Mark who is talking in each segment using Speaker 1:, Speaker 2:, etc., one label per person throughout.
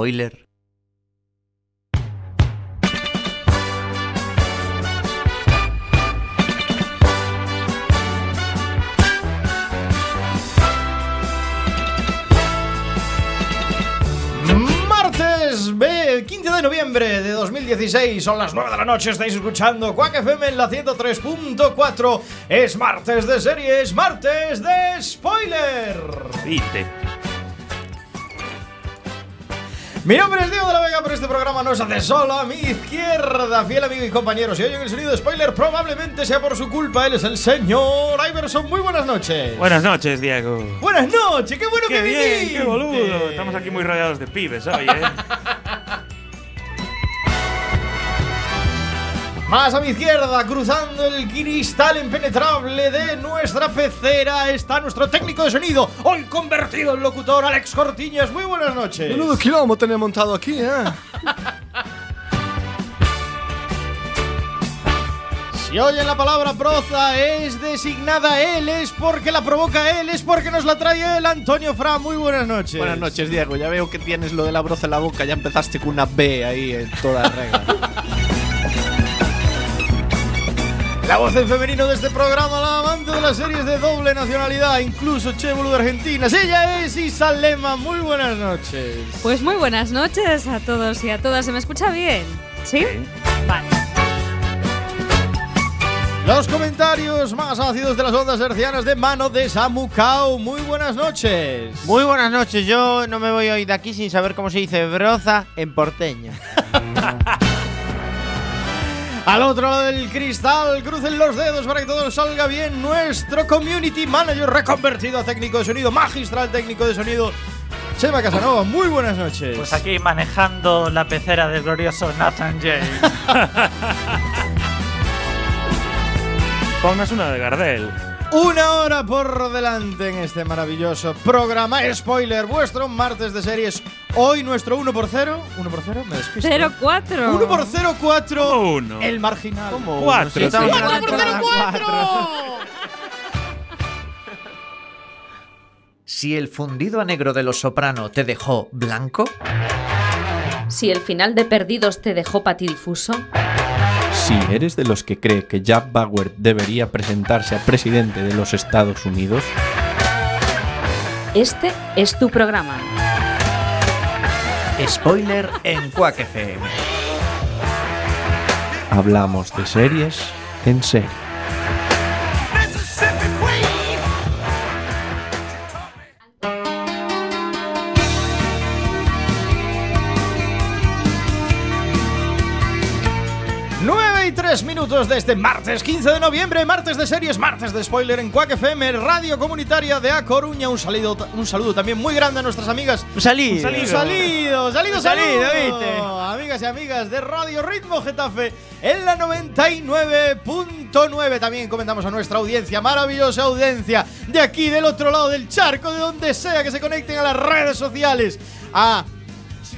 Speaker 1: Spoiler.
Speaker 2: Martes ve- 15 de noviembre de 2016, son las 9 de la noche, estáis escuchando Quack FM en la 103.4. Es martes de series, martes de spoiler.
Speaker 3: Viste.
Speaker 2: Mi nombre es Diego de la Vega, pero este programa no se hace solo a mi izquierda. Fiel amigo y compañero, si oyen el sonido de spoiler, probablemente sea por su culpa. Él es el señor Iverson. Muy buenas noches.
Speaker 3: Buenas noches, Diego.
Speaker 2: Buenas noches, qué bueno
Speaker 3: Qué
Speaker 2: que
Speaker 3: bien,
Speaker 2: viniste.
Speaker 3: qué boludo. Estamos aquí muy rodeados de pibes hoy, ¿eh?
Speaker 2: Más a mi izquierda, cruzando el cristal impenetrable de nuestra pecera, está nuestro técnico de sonido, hoy convertido en locutor, Alex Cortiñas. Muy buenas noches.
Speaker 4: Menudo quilombo tenía montado aquí, ¿eh?
Speaker 2: Si oyen la palabra proza es designada él, es porque la provoca él, es porque nos la trae él, Antonio Fra. Muy buenas noches.
Speaker 4: Buenas noches, Diego. Ya veo que tienes lo de la broza en la boca. Ya empezaste con una B ahí en toda regla.
Speaker 2: La voz en femenino de este programa, la amante de las series de doble nacionalidad, incluso Che Boludo de Argentina. Ella es Isa Lema. Muy buenas noches.
Speaker 5: Pues muy buenas noches a todos y a todas. ¿Se me escucha bien? ¿Sí? Vale.
Speaker 2: Los comentarios más ácidos de las ondas hercianas de mano de Samucao. Muy buenas noches.
Speaker 6: Muy buenas noches, yo no me voy hoy de aquí sin saber cómo se dice broza en porteño.
Speaker 2: Al otro lado del cristal, crucen los dedos para que todo salga bien. Nuestro community manager reconvertido a técnico de sonido, magistral técnico de sonido, Chema Casanova. Muy buenas noches.
Speaker 7: Pues aquí manejando la pecera del glorioso Nathan James.
Speaker 3: Pongas una de Gardel.
Speaker 2: Una hora por delante en este maravilloso programa. Spoiler, vuestro martes de series. Hoy nuestro 1 por 0. 1 por 0, me despisto.
Speaker 5: 0-4.
Speaker 2: 1 por 0, 4.
Speaker 3: ¿Cómo uno?
Speaker 2: El marginal.
Speaker 6: ¿Cómo?
Speaker 3: Cuatro,
Speaker 6: Si estamos
Speaker 3: sí.
Speaker 6: hablando de la cuatro.
Speaker 1: Si el fundido a negro de los soprano te dejó blanco,
Speaker 8: Si el final de Perdidos te dejó patidifuso,
Speaker 4: Si eres de los que cree que Jack Bauer debería presentarse a presidente de los Estados Unidos,
Speaker 8: este es tu programa.
Speaker 1: spoiler en Quack FM.
Speaker 4: hablamos de series en serie.
Speaker 2: Nueve y tres minutos de este martes 15 de noviembre, martes de series, martes de spoiler en Quack FM, radio comunitaria de A Coruña. Un saludo, un saludo también muy grande a nuestras amigas.
Speaker 6: Un salido.
Speaker 2: Un salido, salido, salido,
Speaker 6: salido,
Speaker 2: saludo.
Speaker 6: ¿viste?
Speaker 2: Amigas y amigas de Radio Ritmo Getafe en la 99.9. También comentamos a nuestra audiencia, maravillosa audiencia de aquí, del otro lado del charco, de donde sea que se conecten a las redes sociales, a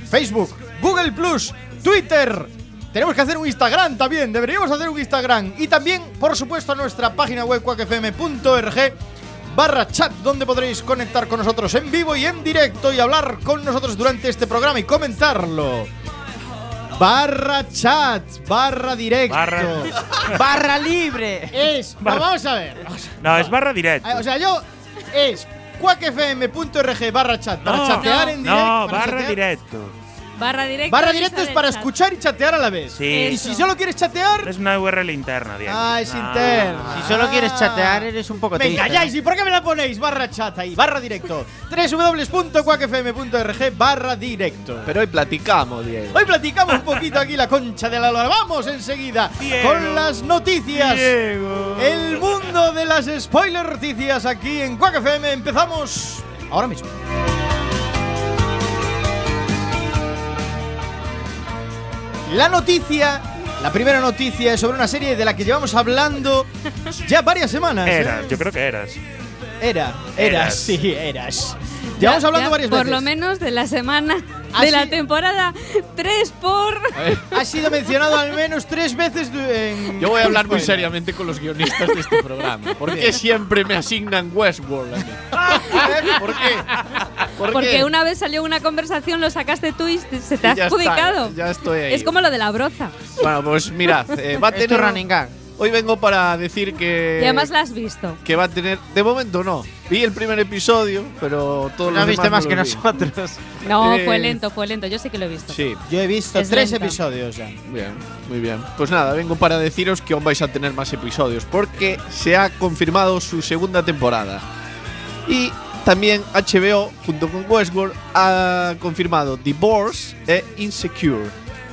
Speaker 2: Facebook, Google Plus, Twitter. Tenemos que hacer un Instagram también, deberíamos hacer un Instagram. Y también, por supuesto, a nuestra página web cuacfm.org barra chat, donde podréis conectar con nosotros en vivo y en directo y hablar con nosotros durante este programa y comentarlo. Barra chat, barra directo.
Speaker 3: Barra-
Speaker 6: Barra libre.
Speaker 2: Es, vamos a ver.
Speaker 3: No, es barra directo.
Speaker 2: Ah, O sea, yo es cuacfm.org barra chat, para
Speaker 3: No,
Speaker 2: chatear
Speaker 5: no.
Speaker 2: en directo.
Speaker 3: No, barra
Speaker 2: chatear.
Speaker 3: directo.
Speaker 5: Barra directa.
Speaker 2: Barra
Speaker 5: y
Speaker 2: directo es para escuchar y chatear a la vez.
Speaker 3: Sí.
Speaker 2: Y
Speaker 5: Eso.
Speaker 2: si solo quieres chatear,
Speaker 3: Es una URL interna, Diego.
Speaker 2: Ah, es
Speaker 3: No.
Speaker 2: interno.
Speaker 6: Si solo quieres
Speaker 2: Ah.
Speaker 6: chatear, eres un poco
Speaker 2: Me
Speaker 6: triste.
Speaker 2: calláis, ¿y por qué me la ponéis? Barra chat ahí, barra directo. www.cuacfm.org barra directo.
Speaker 4: Pero hoy platicamos, Diego.
Speaker 2: Hoy platicamos un poquito aquí la concha de la lora. Vamos enseguida
Speaker 3: Diego.
Speaker 2: con las noticias.
Speaker 3: Diego.
Speaker 2: El mundo de las spoiler noticias aquí en Quack FM. Empezamos ahora mismo. La noticia, la primera noticia es sobre una serie de la que llevamos hablando ya varias semanas. ¿eh?
Speaker 3: Eras, yo creo que eras.
Speaker 2: Era, eras,
Speaker 3: Eras.
Speaker 2: sí, eras.
Speaker 5: Ya-
Speaker 2: Llevamos hablando
Speaker 5: ya
Speaker 2: varias
Speaker 5: Por
Speaker 2: veces.
Speaker 5: lo menos de la semana
Speaker 2: Ah,
Speaker 5: de la temporada 3 por.
Speaker 2: Ha sido mencionado al menos tres veces en.
Speaker 4: Yo voy a hablar muy seriamente con los guionistas de este programa. ¿Por qué siempre me asignan Westworld? a mí? ¿Por qué?
Speaker 2: ¿Por
Speaker 5: Porque
Speaker 2: qué?
Speaker 5: una vez salió una conversación, lo sacaste tú y se te ha
Speaker 9: está,
Speaker 5: adjudicado.
Speaker 9: ya estoy ahí.
Speaker 5: Es como lo de la broza.
Speaker 9: Bueno, pues mirad, eh, va a
Speaker 6: Esto
Speaker 9: tener.
Speaker 6: running gag.
Speaker 9: Hoy vengo para decir que.
Speaker 5: Y además la has visto.
Speaker 9: Que va a tener. De momento no. Vi el primer episodio, pero todos
Speaker 6: No
Speaker 9: los
Speaker 6: viste más que
Speaker 9: vi.
Speaker 6: nosotros.
Speaker 5: No,
Speaker 9: Eh,
Speaker 5: fue lento, fue lento. Yo sí que lo he visto.
Speaker 9: Sí,
Speaker 2: Yo he visto
Speaker 5: Es
Speaker 2: tres episodios ya.
Speaker 9: bien, muy bien. Pues nada, vengo para deciros que aún vais a tener más episodios, porque se ha confirmado su segunda temporada. Y también HBO, junto con Westworld, ha confirmado Divorce e Insecure.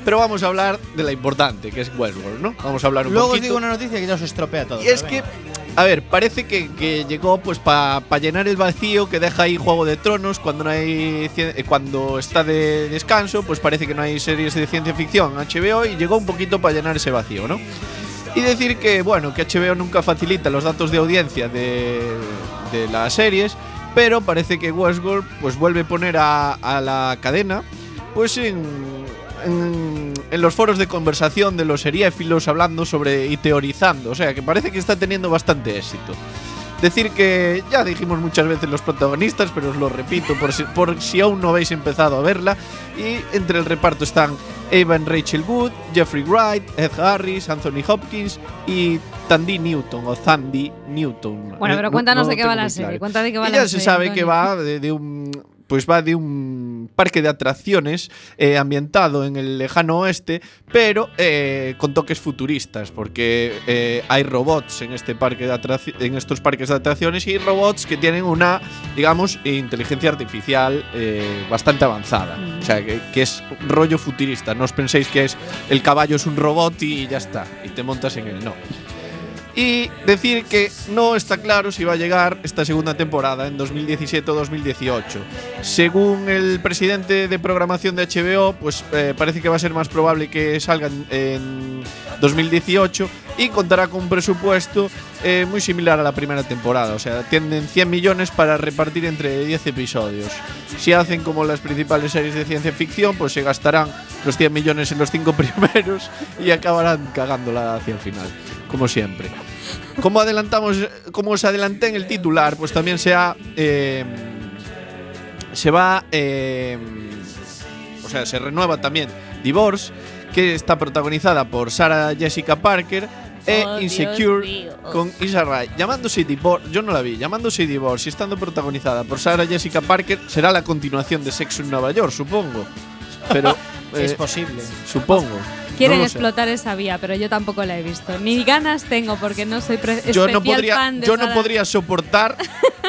Speaker 9: Pero vamos a hablar de la importante, que es Westworld, ¿no? Vamos a hablar un
Speaker 2: Luego os digo una noticia que ya os estropea todo.
Speaker 9: Y es que, a ver, parece que, que llegó pues para llenar el vacío que deja ahí Juego de Tronos cuando no hay eh, cuando está de descanso, pues parece que no hay series de ciencia ficción HBO y llegó un poquito para llenar ese vacío, ¿no? Y decir que, bueno, que HBO nunca facilita los datos de audiencia de, de las series, pero parece que Westworld pues vuelve a poner a, a la cadena pues en, en, en los foros de conversación de los seriéfilos hablando sobre y teorizando. O sea, que parece que está teniendo bastante éxito. Decir que ya dijimos muchas veces los protagonistas, pero os lo repito por si, por si aún no habéis empezado a verla. Y entre el reparto están Evan Rachel Wood, Jeffrey Wright, Ed Harris, Anthony Hopkins y Tandy Newton o Sandy Newton.
Speaker 5: Bueno,
Speaker 9: Eh,
Speaker 5: pero
Speaker 9: no-
Speaker 5: cuéntanos
Speaker 9: no
Speaker 5: de qué va la serie.
Speaker 9: claro.
Speaker 5: Cuenta de qué va
Speaker 9: Y
Speaker 5: la
Speaker 9: ya se sabe que va de, de un pues va de un parque de atracciones eh, ambientado en el lejano oeste, pero eh, con toques futuristas, porque eh, hay robots en este parque de en estos parques de atracciones y robots que tienen una, digamos, inteligencia artificial eh, bastante avanzada. O sea, que, que es rollo futurista. No os penséis que es el caballo es un robot y ya está, y te montas en él. No. Y decir que no está claro si va a llegar esta segunda temporada en 2017 o 2018. Según el presidente de programación de HBO, pues eh, parece que va a ser más probable que salgan en 2018 y contará con un presupuesto eh, muy similar a la primera temporada. O sea, tienen 100 millones para repartir entre 10 episodios. Si hacen como las principales series de ciencia ficción, pues se gastarán los 100 millones en los 5 primeros y acabarán cagándola hacia el final, como siempre. Como adelantamos, como os adelanté en el titular, pues también se ha eh, se va eh, o sea, se renueva también Divorce, que está protagonizada por Sarah Jessica Parker e
Speaker 5: Oh, Dios
Speaker 9: Insecure con Isa Rae. Llamándose Divorce, yo no la vi, llamándose Divorce y estando protagonizada por Sarah Jessica Parker, será la continuación de Sexo en Nueva York, supongo. Pero
Speaker 2: es
Speaker 9: eh,
Speaker 2: posible.
Speaker 9: supongo.
Speaker 5: Quieren
Speaker 9: No lo sé.
Speaker 5: explotar esa vía, pero yo tampoco la he visto. Ni ganas tengo porque no soy pre-
Speaker 9: yo
Speaker 5: especial
Speaker 9: no podría
Speaker 5: fan de
Speaker 9: yo no podría soportar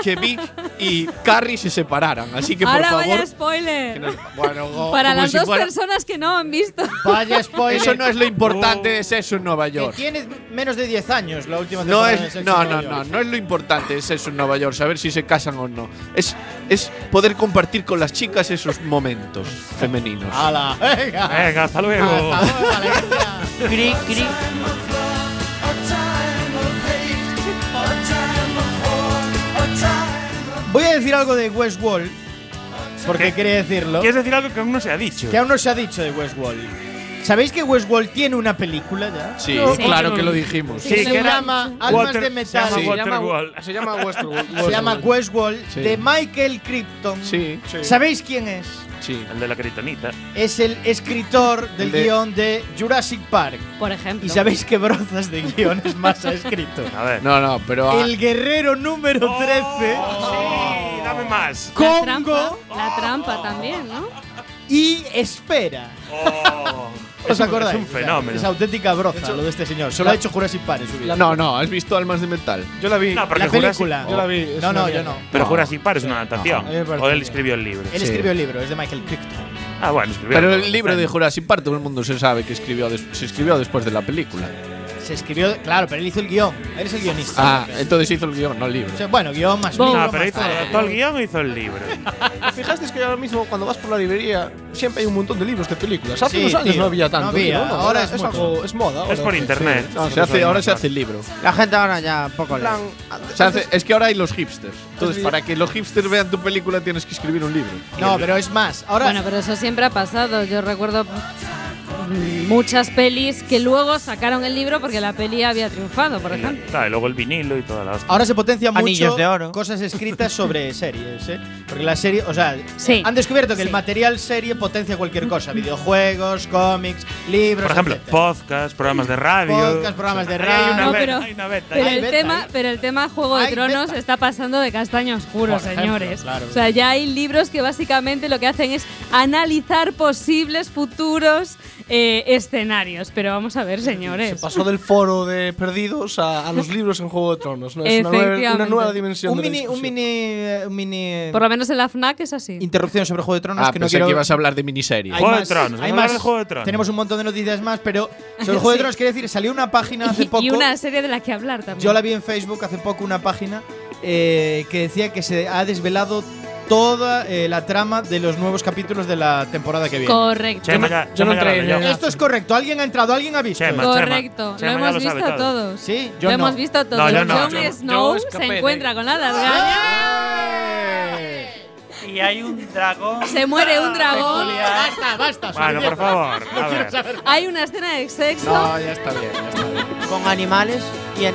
Speaker 9: que Vic y Carrie se separaran así que por
Speaker 5: Ahora
Speaker 9: favor
Speaker 5: vaya spoiler.
Speaker 9: que no- bueno,
Speaker 5: Para las
Speaker 9: si
Speaker 5: dos
Speaker 9: fuera-
Speaker 5: personas que no han visto.
Speaker 2: Vaya spoiler.
Speaker 9: eso no es lo importante de Sexo en Nueva
Speaker 2: que
Speaker 9: York
Speaker 2: tienes menos de 10 años la última
Speaker 9: no
Speaker 2: temporada de
Speaker 9: es
Speaker 2: Sexo
Speaker 9: no
Speaker 2: en
Speaker 9: no
Speaker 2: Nueva
Speaker 9: no
Speaker 2: York.
Speaker 9: no es lo importante de Sexo en Nueva York saber si se casan o no es es poder compartir con las chicas esos momentos femeninos
Speaker 2: ¡Hala! ¡Venga!
Speaker 3: Venga, hasta luego.
Speaker 2: Hasta luego, Valencia.
Speaker 6: Cri, cri.
Speaker 2: Voy a decir algo de Westworld. Porque
Speaker 3: ¿Qué?
Speaker 2: quería decirlo.
Speaker 3: ¿Quieres decir algo que aún no se ha dicho?
Speaker 2: Que aún no se ha dicho de Westworld. ¿Sabéis que Westworld tiene una película ya?
Speaker 9: sí,
Speaker 3: No,
Speaker 9: claro que lo dijimos
Speaker 3: Sí,
Speaker 2: que
Speaker 3: que
Speaker 2: se llama Almas
Speaker 3: Water-
Speaker 2: de
Speaker 3: se
Speaker 2: Metal.
Speaker 3: llama
Speaker 9: Sí.
Speaker 3: Waterworld.
Speaker 9: se llama Westworld
Speaker 2: Se llama Westworld
Speaker 9: Sí.
Speaker 2: de Michael Crichton.
Speaker 9: sí sí
Speaker 2: ¿Sabéis quién es?
Speaker 9: Sí
Speaker 3: El de la critonita.
Speaker 2: Es el escritor del
Speaker 9: El de-
Speaker 2: guion de Jurassic Park.
Speaker 5: Por ejemplo.
Speaker 2: ¿Y sabéis qué brozas de guiones más ha escrito?
Speaker 3: A ver.
Speaker 9: no no pero ah,
Speaker 2: El guerrero número 13.
Speaker 3: Sí, dame más.
Speaker 5: La trampa, la trampa también, ¿no?
Speaker 2: Y Espera.
Speaker 3: Oh.
Speaker 2: ¿Os acordáis?
Speaker 3: Es un fenómeno.
Speaker 2: Es auténtica broza lo de este señor. Solo
Speaker 9: la-
Speaker 2: ha hecho Jurassic Park en su vida.
Speaker 9: no no has visto Almas de Metal
Speaker 10: Yo la vi.
Speaker 3: No,
Speaker 2: la película.
Speaker 10: Yo la vi,
Speaker 2: No, no, yo no.
Speaker 3: Pero
Speaker 9: No.
Speaker 3: Jurassic Park es una adaptación.
Speaker 2: parece
Speaker 3: o él escribió el libro.
Speaker 2: Él
Speaker 9: Sí.
Speaker 2: escribió el libro, es de Michael Crichton.
Speaker 3: Ah, bueno, escribió
Speaker 9: pero el libro de Jurassic Park todo el mundo se sabe que escribió se escribió después de la película
Speaker 2: Se escribió, claro, pero él hizo el guion. Él es el guionista.
Speaker 9: ah entonces hizo el guion no el libro
Speaker 2: O sea, bueno, guion más libro
Speaker 3: No, pero
Speaker 2: más
Speaker 3: hizo todo el guion o hizo el libro.
Speaker 10: ¿Te fijaste que ahora mismo cuando vas por la librería siempre hay un montón de libros de películas? Hace
Speaker 2: Sí,
Speaker 10: unos años
Speaker 2: tío.
Speaker 10: no había tanto.
Speaker 2: No había,
Speaker 10: libro,
Speaker 2: ahora
Speaker 10: es,
Speaker 2: es mucho.
Speaker 10: algo, es moda.
Speaker 3: Es
Speaker 10: ahora.
Speaker 3: por internet.
Speaker 9: No, se hace, ahora se hace el libro.
Speaker 6: La gente ahora ya poco
Speaker 10: En
Speaker 6: lee.
Speaker 10: plan,
Speaker 9: Se hace- es que ahora hay los hipsters. Entonces,
Speaker 10: Sí.
Speaker 9: para que los hipsters vean tu película tienes que escribir un libro.
Speaker 2: No, pero es más. Ahora,
Speaker 5: Bueno, pero eso siempre ha pasado. Yo recuerdo muchas pelis que luego sacaron el libro porque la peli había triunfado, por ejemplo.
Speaker 3: Claro, y luego el vinilo y toda la hostia.
Speaker 2: Ahora se potencia mucho
Speaker 6: Anillos de oro.
Speaker 2: cosas escritas sobre series, ¿eh? Porque la serie, o sea,
Speaker 5: Sí.
Speaker 2: han descubierto que el material serie potencia cualquier cosa, videojuegos, cómics, libros,
Speaker 3: Por ejemplo,
Speaker 2: etcétera.
Speaker 3: podcast, programas de radio.
Speaker 2: Podcast, programas de radio.
Speaker 3: Hay una,
Speaker 5: No,
Speaker 3: beta,
Speaker 5: pero-
Speaker 3: hay una beta.
Speaker 5: Pero
Speaker 2: Hay
Speaker 5: el,
Speaker 2: beta,
Speaker 5: tema,
Speaker 2: ¿eh?
Speaker 5: pero el tema Juego de
Speaker 2: Hay
Speaker 5: Tronos
Speaker 2: beta.
Speaker 5: está pasando de castaño oscuro,
Speaker 2: Por ejemplo,
Speaker 5: señores.
Speaker 2: claro.
Speaker 5: O sea, ya hay libros que básicamente lo que hacen es analizar posibles futuros eh, escenarios. Pero vamos a ver,
Speaker 10: Se
Speaker 5: señores.
Speaker 10: pasó del foro de perdidos a, a los libros en Juego de Tronos. ¿no? Es una nueva, una
Speaker 5: Efectivamente.
Speaker 10: nueva dimensión.
Speaker 2: Un
Speaker 10: de la
Speaker 2: mini, un mini, un mini eh,
Speaker 5: Por lo menos en la FNAC es así.
Speaker 2: interrupción sobre Juego de Tronos
Speaker 9: Ah,
Speaker 2: que no quiero.
Speaker 9: que ibas a hablar de miniseries.
Speaker 2: Hay
Speaker 3: Juego de Tronos,
Speaker 2: hay más.
Speaker 3: Juego de Tronos.
Speaker 2: Tenemos un montón de noticias más, pero sobre el Juego de. Tronos quiero decir, salió una página hace poco.
Speaker 5: y una serie de la que hablar también.
Speaker 2: Yo la vi en Facebook hace poco, una página eh, que decía que se ha desvelado toda eh, la trama de los nuevos capítulos de la temporada que viene.
Speaker 5: Correcto.
Speaker 3: Chema, ya,
Speaker 10: yo no
Speaker 3: Chema ya
Speaker 10: entré
Speaker 3: lo
Speaker 10: en
Speaker 3: leyó.
Speaker 10: el-
Speaker 2: Esto es correcto. ¿Alguien ha entrado? ¿Alguien ha visto?
Speaker 3: Chema?
Speaker 5: Correcto.
Speaker 3: Chema
Speaker 5: lo hemos
Speaker 3: lo
Speaker 5: visto
Speaker 3: todo.
Speaker 5: todos.
Speaker 2: Sí,
Speaker 5: Lo
Speaker 2: yo no.
Speaker 5: hemos visto todos.
Speaker 3: No, yo no,
Speaker 5: Jon
Speaker 3: yo no.
Speaker 5: Snow
Speaker 10: Yo escapé
Speaker 5: se
Speaker 10: de-
Speaker 5: encuentra con la largaña.
Speaker 7: Y hay un dragón.
Speaker 5: Se muere un dragón.
Speaker 2: Basta, basta.
Speaker 3: Bueno, por favor. A ver.
Speaker 5: Hay una escena de sexo.
Speaker 9: No, ya está bien, ya está bien.
Speaker 6: Con animales y en.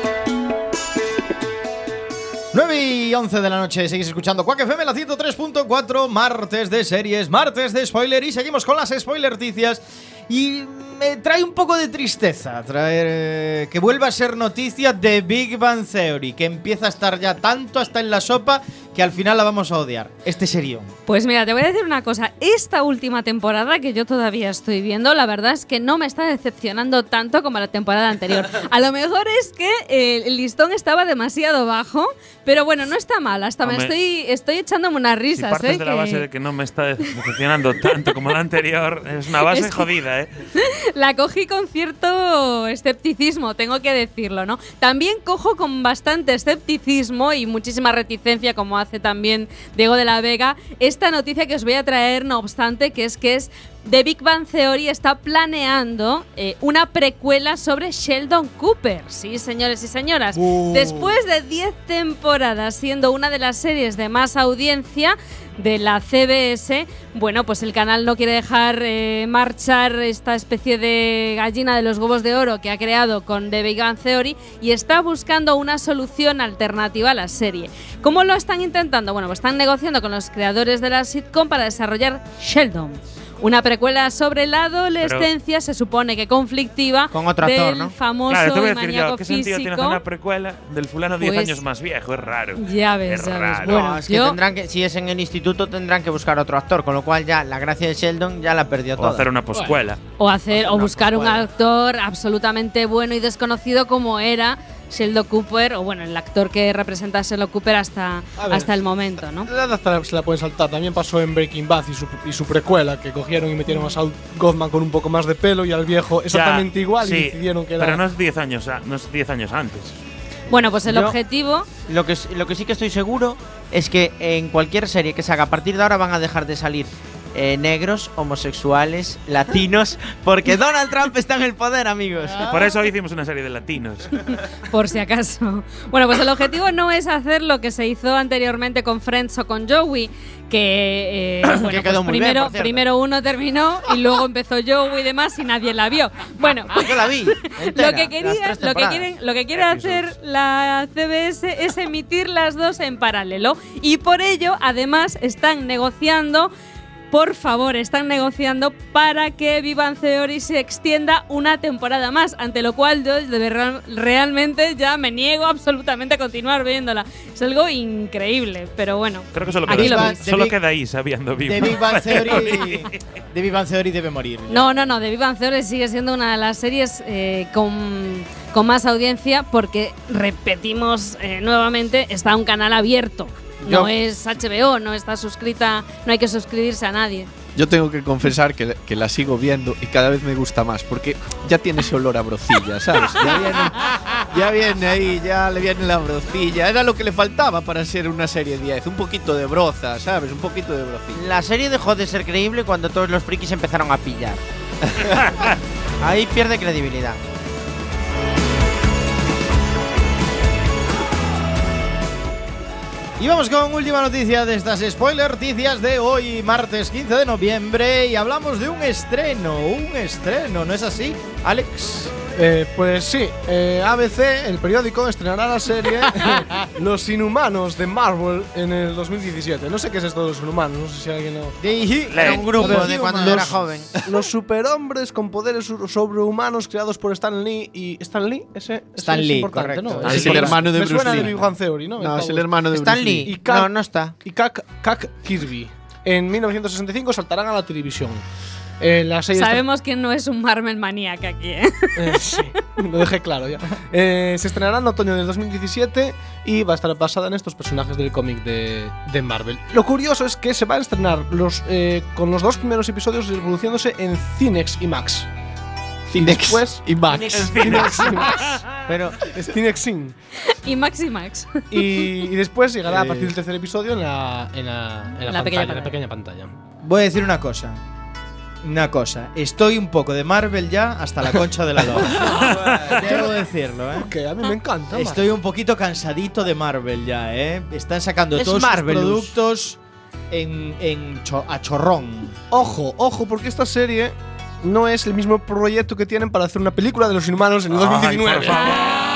Speaker 2: 9 y 11 de la noche, seguís escuchando Quack FM, la 103.4, martes de series, martes de spoiler y seguimos con las spoilerticias. Y me trae un poco de tristeza traer eh, que vuelva a ser noticia de Big Bang Theory, que empieza a estar ya tanto hasta en la sopa que al final la vamos a odiar. Este serio.
Speaker 5: Pues mira, te voy a decir una cosa. Esta última temporada que yo todavía estoy viendo, la verdad es que no me está decepcionando tanto como la temporada anterior. A lo mejor es que eh, el listón estaba demasiado bajo, pero bueno, no está mal. Hasta me
Speaker 3: Hombre,
Speaker 5: estoy, estoy echándome unas
Speaker 3: Si
Speaker 5: risas.
Speaker 3: partes
Speaker 5: ¿eh?
Speaker 3: de la base de que no me está decepcionando tanto como la anterior, es una base
Speaker 5: Es que-
Speaker 3: jodida, ¿eh?
Speaker 5: La cogí con cierto escepticismo, tengo que decirlo, ¿no? También cojo con bastante escepticismo y muchísima reticencia, como hace también Diego de la Vega, esta noticia que os voy a traer, no obstante, que es que es The Big Bang Theory está planeando eh, una precuela sobre Sheldon Cooper. Sí, señores y señoras. Después de 10 temporadas siendo una de las series de más audiencia de la CBS, bueno, pues el canal no quiere dejar eh, marchar esta especie de gallina de los huevos de oro que ha creado con The Big Bang Theory y está buscando una solución alternativa a la serie. ¿Cómo lo están intentando? Bueno, pues están negociando con los creadores de la sitcom para desarrollar Sheldon. Una precuela sobre la adolescencia, se supone que conflictiva,
Speaker 6: Con otro actor,
Speaker 5: del
Speaker 6: ¿no?
Speaker 5: famoso
Speaker 3: Claro, te voy a
Speaker 5: y
Speaker 3: decir
Speaker 5: maníaco
Speaker 3: yo, ¿qué sentido tiene hacer
Speaker 5: físico.
Speaker 3: una precuela del fulano 10
Speaker 5: Pues-
Speaker 3: años más viejo? Es raro.
Speaker 5: Ya ves,
Speaker 3: Es
Speaker 5: ya ves.
Speaker 3: raro.
Speaker 5: Bueno,
Speaker 6: no, es que
Speaker 5: yo-
Speaker 6: tendrán que, si es en el instituto, tendrán que buscar otro actor, con lo cual ya la gracia de Sheldon ya la perdió
Speaker 3: O
Speaker 6: toda.
Speaker 3: hacer una poscuela.
Speaker 5: O hacer o buscar un actor absolutamente bueno y desconocido como era Sheldon Cooper, o bueno, el actor que representa a Sheldon Cooper hasta,
Speaker 10: ver.
Speaker 5: hasta el momento, ¿no?
Speaker 10: La edad hasta la- se la pueden saltar. También pasó en Breaking Bad y su, y su precuela, que cogieron y metieron a Saul Goodman con un poco más de pelo y al viejo exactamente
Speaker 3: Ya,
Speaker 10: igual
Speaker 3: sí,
Speaker 10: y decidieron que era.
Speaker 3: Pero no es 10 años, a- no es 10 años antes.
Speaker 5: Bueno, pues el
Speaker 6: Yo-
Speaker 5: objetivo
Speaker 6: Lo que, lo que sí que estoy seguro es que en cualquier serie que se haga a partir de ahora van a dejar de salir eh, negros, homosexuales, latinos, porque Donald Trump está en el poder, amigos.
Speaker 3: Por eso hicimos una serie de latinos.
Speaker 5: por si acaso. Bueno, pues el objetivo no es hacer lo que se hizo anteriormente con Friends o con Joey, que, eh, bueno,
Speaker 6: quedó
Speaker 5: pues
Speaker 6: muy bien,
Speaker 5: primero,
Speaker 6: cierto.
Speaker 5: primero uno terminó y luego empezó Joey y demás y nadie la vio. Bueno,
Speaker 6: Ah, yo la vi. entera,
Speaker 5: lo que quería, lo que quieren, lo que quiere hacer la CBS es emitir las dos en paralelo y por ello, además, están negociando. Por favor, están negociando para que Vivan Theory se extienda una temporada más, ante lo cual yo realmente ya me niego absolutamente a continuar viéndola. Es algo increíble, pero bueno.
Speaker 3: Creo que solo
Speaker 5: Aquí
Speaker 3: queda,
Speaker 5: lo
Speaker 3: ahí,
Speaker 5: ves.
Speaker 3: solo
Speaker 2: The Big-
Speaker 3: queda ahí sabiendo
Speaker 2: Big Bang Theory. de Big Bang Theory debe morir.
Speaker 5: No, no, no, The Big Bang Theory sigue siendo una de las series eh, con, con más audiencia porque, repetimos eh, nuevamente, está un canal abierto. No es HBO, no está suscrita, no hay que suscribirse a nadie.
Speaker 9: Yo tengo que confesar que, que la sigo viendo y cada vez me gusta más porque ya tiene ese olor a brocilla, ¿sabes? Ya viene, Ya viene ahí, ya le viene la brocilla. Era lo que le faltaba para ser una serie 10. Un poquito de broza, ¿sabes? Un poquito de brocilla.
Speaker 6: La serie dejó de ser creíble cuando todos los frikis empezaron a pillar. Ahí pierde credibilidad.
Speaker 2: Y vamos con última noticia de estas spoiler noticias de hoy, martes 15 de noviembre. Y hablamos de un estreno, un estreno, ¿no es así, Alex?
Speaker 10: Eh, pues sí, eh, ABC, el periódico, estrenará la serie Los Inhumanos de Marvel en el 2017. No sé qué es esto de los Inhumanos, no sé si alguien lo.
Speaker 6: Era un grupo de cuando yo era
Speaker 10: Los-
Speaker 6: joven.
Speaker 10: Los superhombres con poderes sobrehumanos creados por Stan Lee y. ¿Stan Lee? Ese, ese
Speaker 2: Stan
Speaker 10: es
Speaker 2: Lee,
Speaker 10: importante,
Speaker 2: correcto.
Speaker 10: ¿no?
Speaker 9: Es
Speaker 10: Ese
Speaker 9: el
Speaker 10: es-
Speaker 9: hermano de
Speaker 10: me
Speaker 9: Bruce
Speaker 10: suena
Speaker 9: Lee.
Speaker 10: de Big Bang Theory, ¿no?
Speaker 9: No,
Speaker 10: Me
Speaker 9: es el hermano de
Speaker 6: Stan
Speaker 9: Bruce
Speaker 6: Lee.
Speaker 10: Y Cat-
Speaker 6: No, no está.
Speaker 10: Y Kak, Kak Kirby. En 1965 saltarán a la televisión. Eh, la serie está-
Speaker 5: Sabemos que no es un Marvel maníaco aquí, ¿eh?
Speaker 10: Eh, sí, lo dejé claro ya. Eh, se estrenará en otoño del 2017 y va a estar basada en estos personajes del cómic de, de Marvel. Lo curioso es que se va a estrenar los, eh, con los dos primeros episodios reproduciéndose en Cinex y Max.
Speaker 9: Cinex
Speaker 10: Después-
Speaker 9: y Max.
Speaker 10: Cinex y Max.
Speaker 6: Pero
Speaker 10: Es Cinex Sin.
Speaker 5: Y Max y Max.
Speaker 10: Y, y después llegará a partir del tercer episodio en la, en la, en la
Speaker 5: La
Speaker 10: pantalla,
Speaker 5: pequeña
Speaker 10: en la
Speaker 5: pantalla.
Speaker 10: pequeña pantalla.
Speaker 2: Voy a decir una cosa. Una cosa. Estoy un poco de Marvel ya hasta la concha de la lora. Debo decirlo, ¿eh?
Speaker 10: Que a mí me encanta.
Speaker 2: Estoy un poquito cansadito de Marvel ya, ¿eh? Están sacando
Speaker 6: Es
Speaker 2: todos sus productos en, en cho- a chorrón.
Speaker 10: Ojo, ojo, porque esta serie no es el mismo proyecto que tienen para hacer una película de los inhumanos en el
Speaker 3: Ay,
Speaker 10: 2019.
Speaker 3: por favor.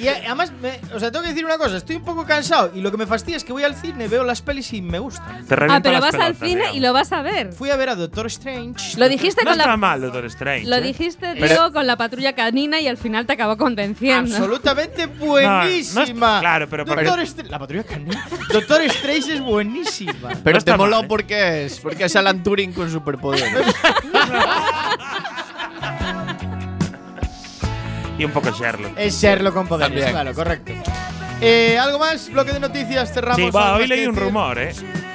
Speaker 2: Y además, me- o sea, tengo que decir una cosa. Estoy un poco cansado y lo que me fastidia es que voy al cine, veo las pelis y me gustan.
Speaker 3: Te
Speaker 5: Ah, pero vas al
Speaker 3: pelotas,
Speaker 5: cine
Speaker 3: digamos.
Speaker 5: y lo vas a ver.
Speaker 2: Fui a ver a Doctor Strange.
Speaker 5: Lo dijiste
Speaker 3: No
Speaker 5: con
Speaker 3: está
Speaker 5: la.
Speaker 3: mal, Doctor Strange.
Speaker 5: Lo
Speaker 3: ¿eh?
Speaker 5: dijiste,
Speaker 3: Pero-
Speaker 5: digo, con la patrulla canina y al final te acabó convenciendo.
Speaker 2: Absolutamente
Speaker 3: No,
Speaker 2: buenísima.
Speaker 3: no es- claro, pero
Speaker 2: Doctor Stra- La patrulla canina. Doctor Strange es buenísima.
Speaker 9: Pero
Speaker 3: No
Speaker 9: te moló
Speaker 3: ¿eh?
Speaker 9: porque es. Porque es Alan Turing con superpoderes.
Speaker 3: Y un poco Sherlock.
Speaker 2: Es Sherlock con poderes,
Speaker 9: También.
Speaker 2: claro, correcto. Eh, ¿Algo más? Bloque de noticias, cerramos.
Speaker 3: Sí,
Speaker 2: ¿Algo
Speaker 3: va, hoy leí un rumor, ¿eh?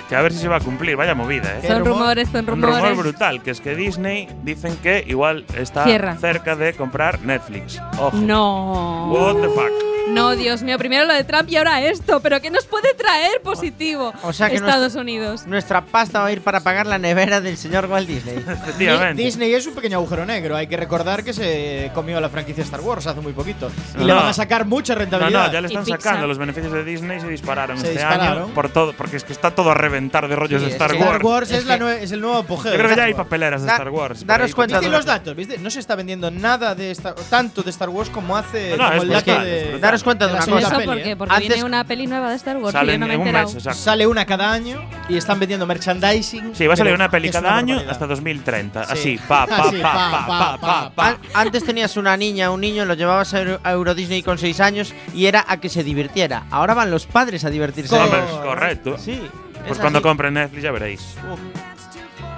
Speaker 3: Que a ver si se va a cumplir. Vaya movida, ¿eh?
Speaker 2: ¿Qué
Speaker 5: Son
Speaker 2: rumor?
Speaker 5: rumores, son
Speaker 3: Un rumor
Speaker 5: rumores.
Speaker 3: brutal, que es que Disney dicen que igual está
Speaker 5: Cierra.
Speaker 3: cerca de comprar Netflix. Ojo.
Speaker 5: No.
Speaker 3: What the fuck.
Speaker 5: No, Dios mío, primero lo de Trump y ahora esto. ¿Pero qué nos puede traer positivo
Speaker 6: O sea que
Speaker 5: Estados Unidos?
Speaker 6: nuestra pasta va a ir para pagar la nevera del señor Walt Disney.
Speaker 3: Efectivamente.
Speaker 2: Disney es un pequeño agujero negro. Hay que recordar que se comió la franquicia Star Wars hace muy poquito. Y
Speaker 3: No,
Speaker 2: le
Speaker 3: no.
Speaker 2: van a sacar mucha
Speaker 3: No,
Speaker 2: rentabilidad.
Speaker 3: no, ya le están sacando los beneficios de Disney y se dispararon
Speaker 2: Se
Speaker 3: este
Speaker 2: dispararon.
Speaker 3: año por todo, porque es que está todo a reventar de rollos
Speaker 6: Sí,
Speaker 3: de
Speaker 6: es
Speaker 3: Star
Speaker 6: que-
Speaker 3: Wars.
Speaker 2: Star Wars es,
Speaker 6: Es
Speaker 2: la es el nuevo apogeo.
Speaker 3: Yo creo que ya hay papeleras de
Speaker 6: Da-
Speaker 3: Star Wars.
Speaker 6: daros
Speaker 3: ahí.
Speaker 6: cuenta
Speaker 2: ¿Viste
Speaker 6: de
Speaker 2: los datos? ¿Viste? No se está vendiendo nada de Star tanto de Star Wars como hace
Speaker 3: No, no,
Speaker 2: como
Speaker 3: es
Speaker 2: el dato de.
Speaker 6: Daros cuenta de una cosa.
Speaker 5: ¿Eso por
Speaker 2: peli,
Speaker 5: qué?
Speaker 2: ¿eh?
Speaker 5: Porque
Speaker 6: Antes-
Speaker 5: viene una peli nueva de Star Wars y yo
Speaker 3: Salen
Speaker 5: no me he
Speaker 3: en un mes, exacto.
Speaker 2: Sale una cada año y están vendiendo merchandising.
Speaker 3: Sí, va a salir una peli cada año
Speaker 2: barbaridad.
Speaker 3: hasta 2030.
Speaker 2: Sí.
Speaker 3: Así, pa, pa,
Speaker 2: Así,
Speaker 3: pa, pa, pa, pa, pa.
Speaker 6: An- Antes tenías una niña, un niño, lo llevabas a Euro, Disney con 6 años y era a que se divirtiera. Ahora van los padres a divertirse.
Speaker 3: Es correcto.
Speaker 6: Sí.
Speaker 3: Pues
Speaker 6: es
Speaker 3: cuando compren Netflix ya veréis.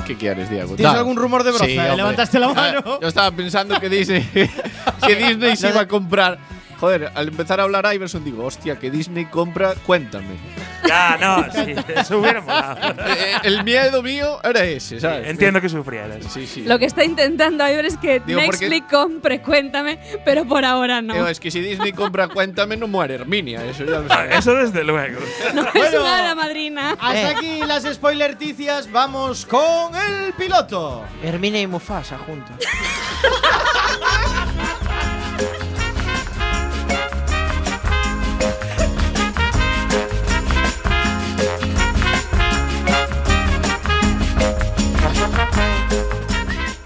Speaker 9: ¿Qué quieres, Diego?
Speaker 2: ¿Tienes
Speaker 9: Da.
Speaker 2: algún rumor de broza?
Speaker 9: Sí,
Speaker 2: Eh. Levantaste la mano.
Speaker 9: Yo estaba pensando que Disney, que Disney se iba a comprar. Joder, al empezar a hablar a Iverson digo, hostia, que Disney compra, cuéntame.
Speaker 3: Ya, no, sí, eso hubiera molado.
Speaker 9: Eh, el miedo mío era ese, ¿sabes?
Speaker 3: Entiendo que sufrieras.
Speaker 9: Sí, sí.
Speaker 5: Lo que está intentando Iber es que
Speaker 9: Digo,
Speaker 5: Netflix compre, cuéntame, pero por ahora no.
Speaker 9: Digo, es que si Disney compra Cuéntame, no muere Herminia. Eso ya lo sabes.
Speaker 3: Eso desde luego.
Speaker 5: no es
Speaker 2: Bueno.
Speaker 5: hada madrina.
Speaker 2: Hasta
Speaker 6: Eh.
Speaker 2: aquí las spoilerticias. Vamos con el piloto.
Speaker 6: Hermina y Mufasa juntos.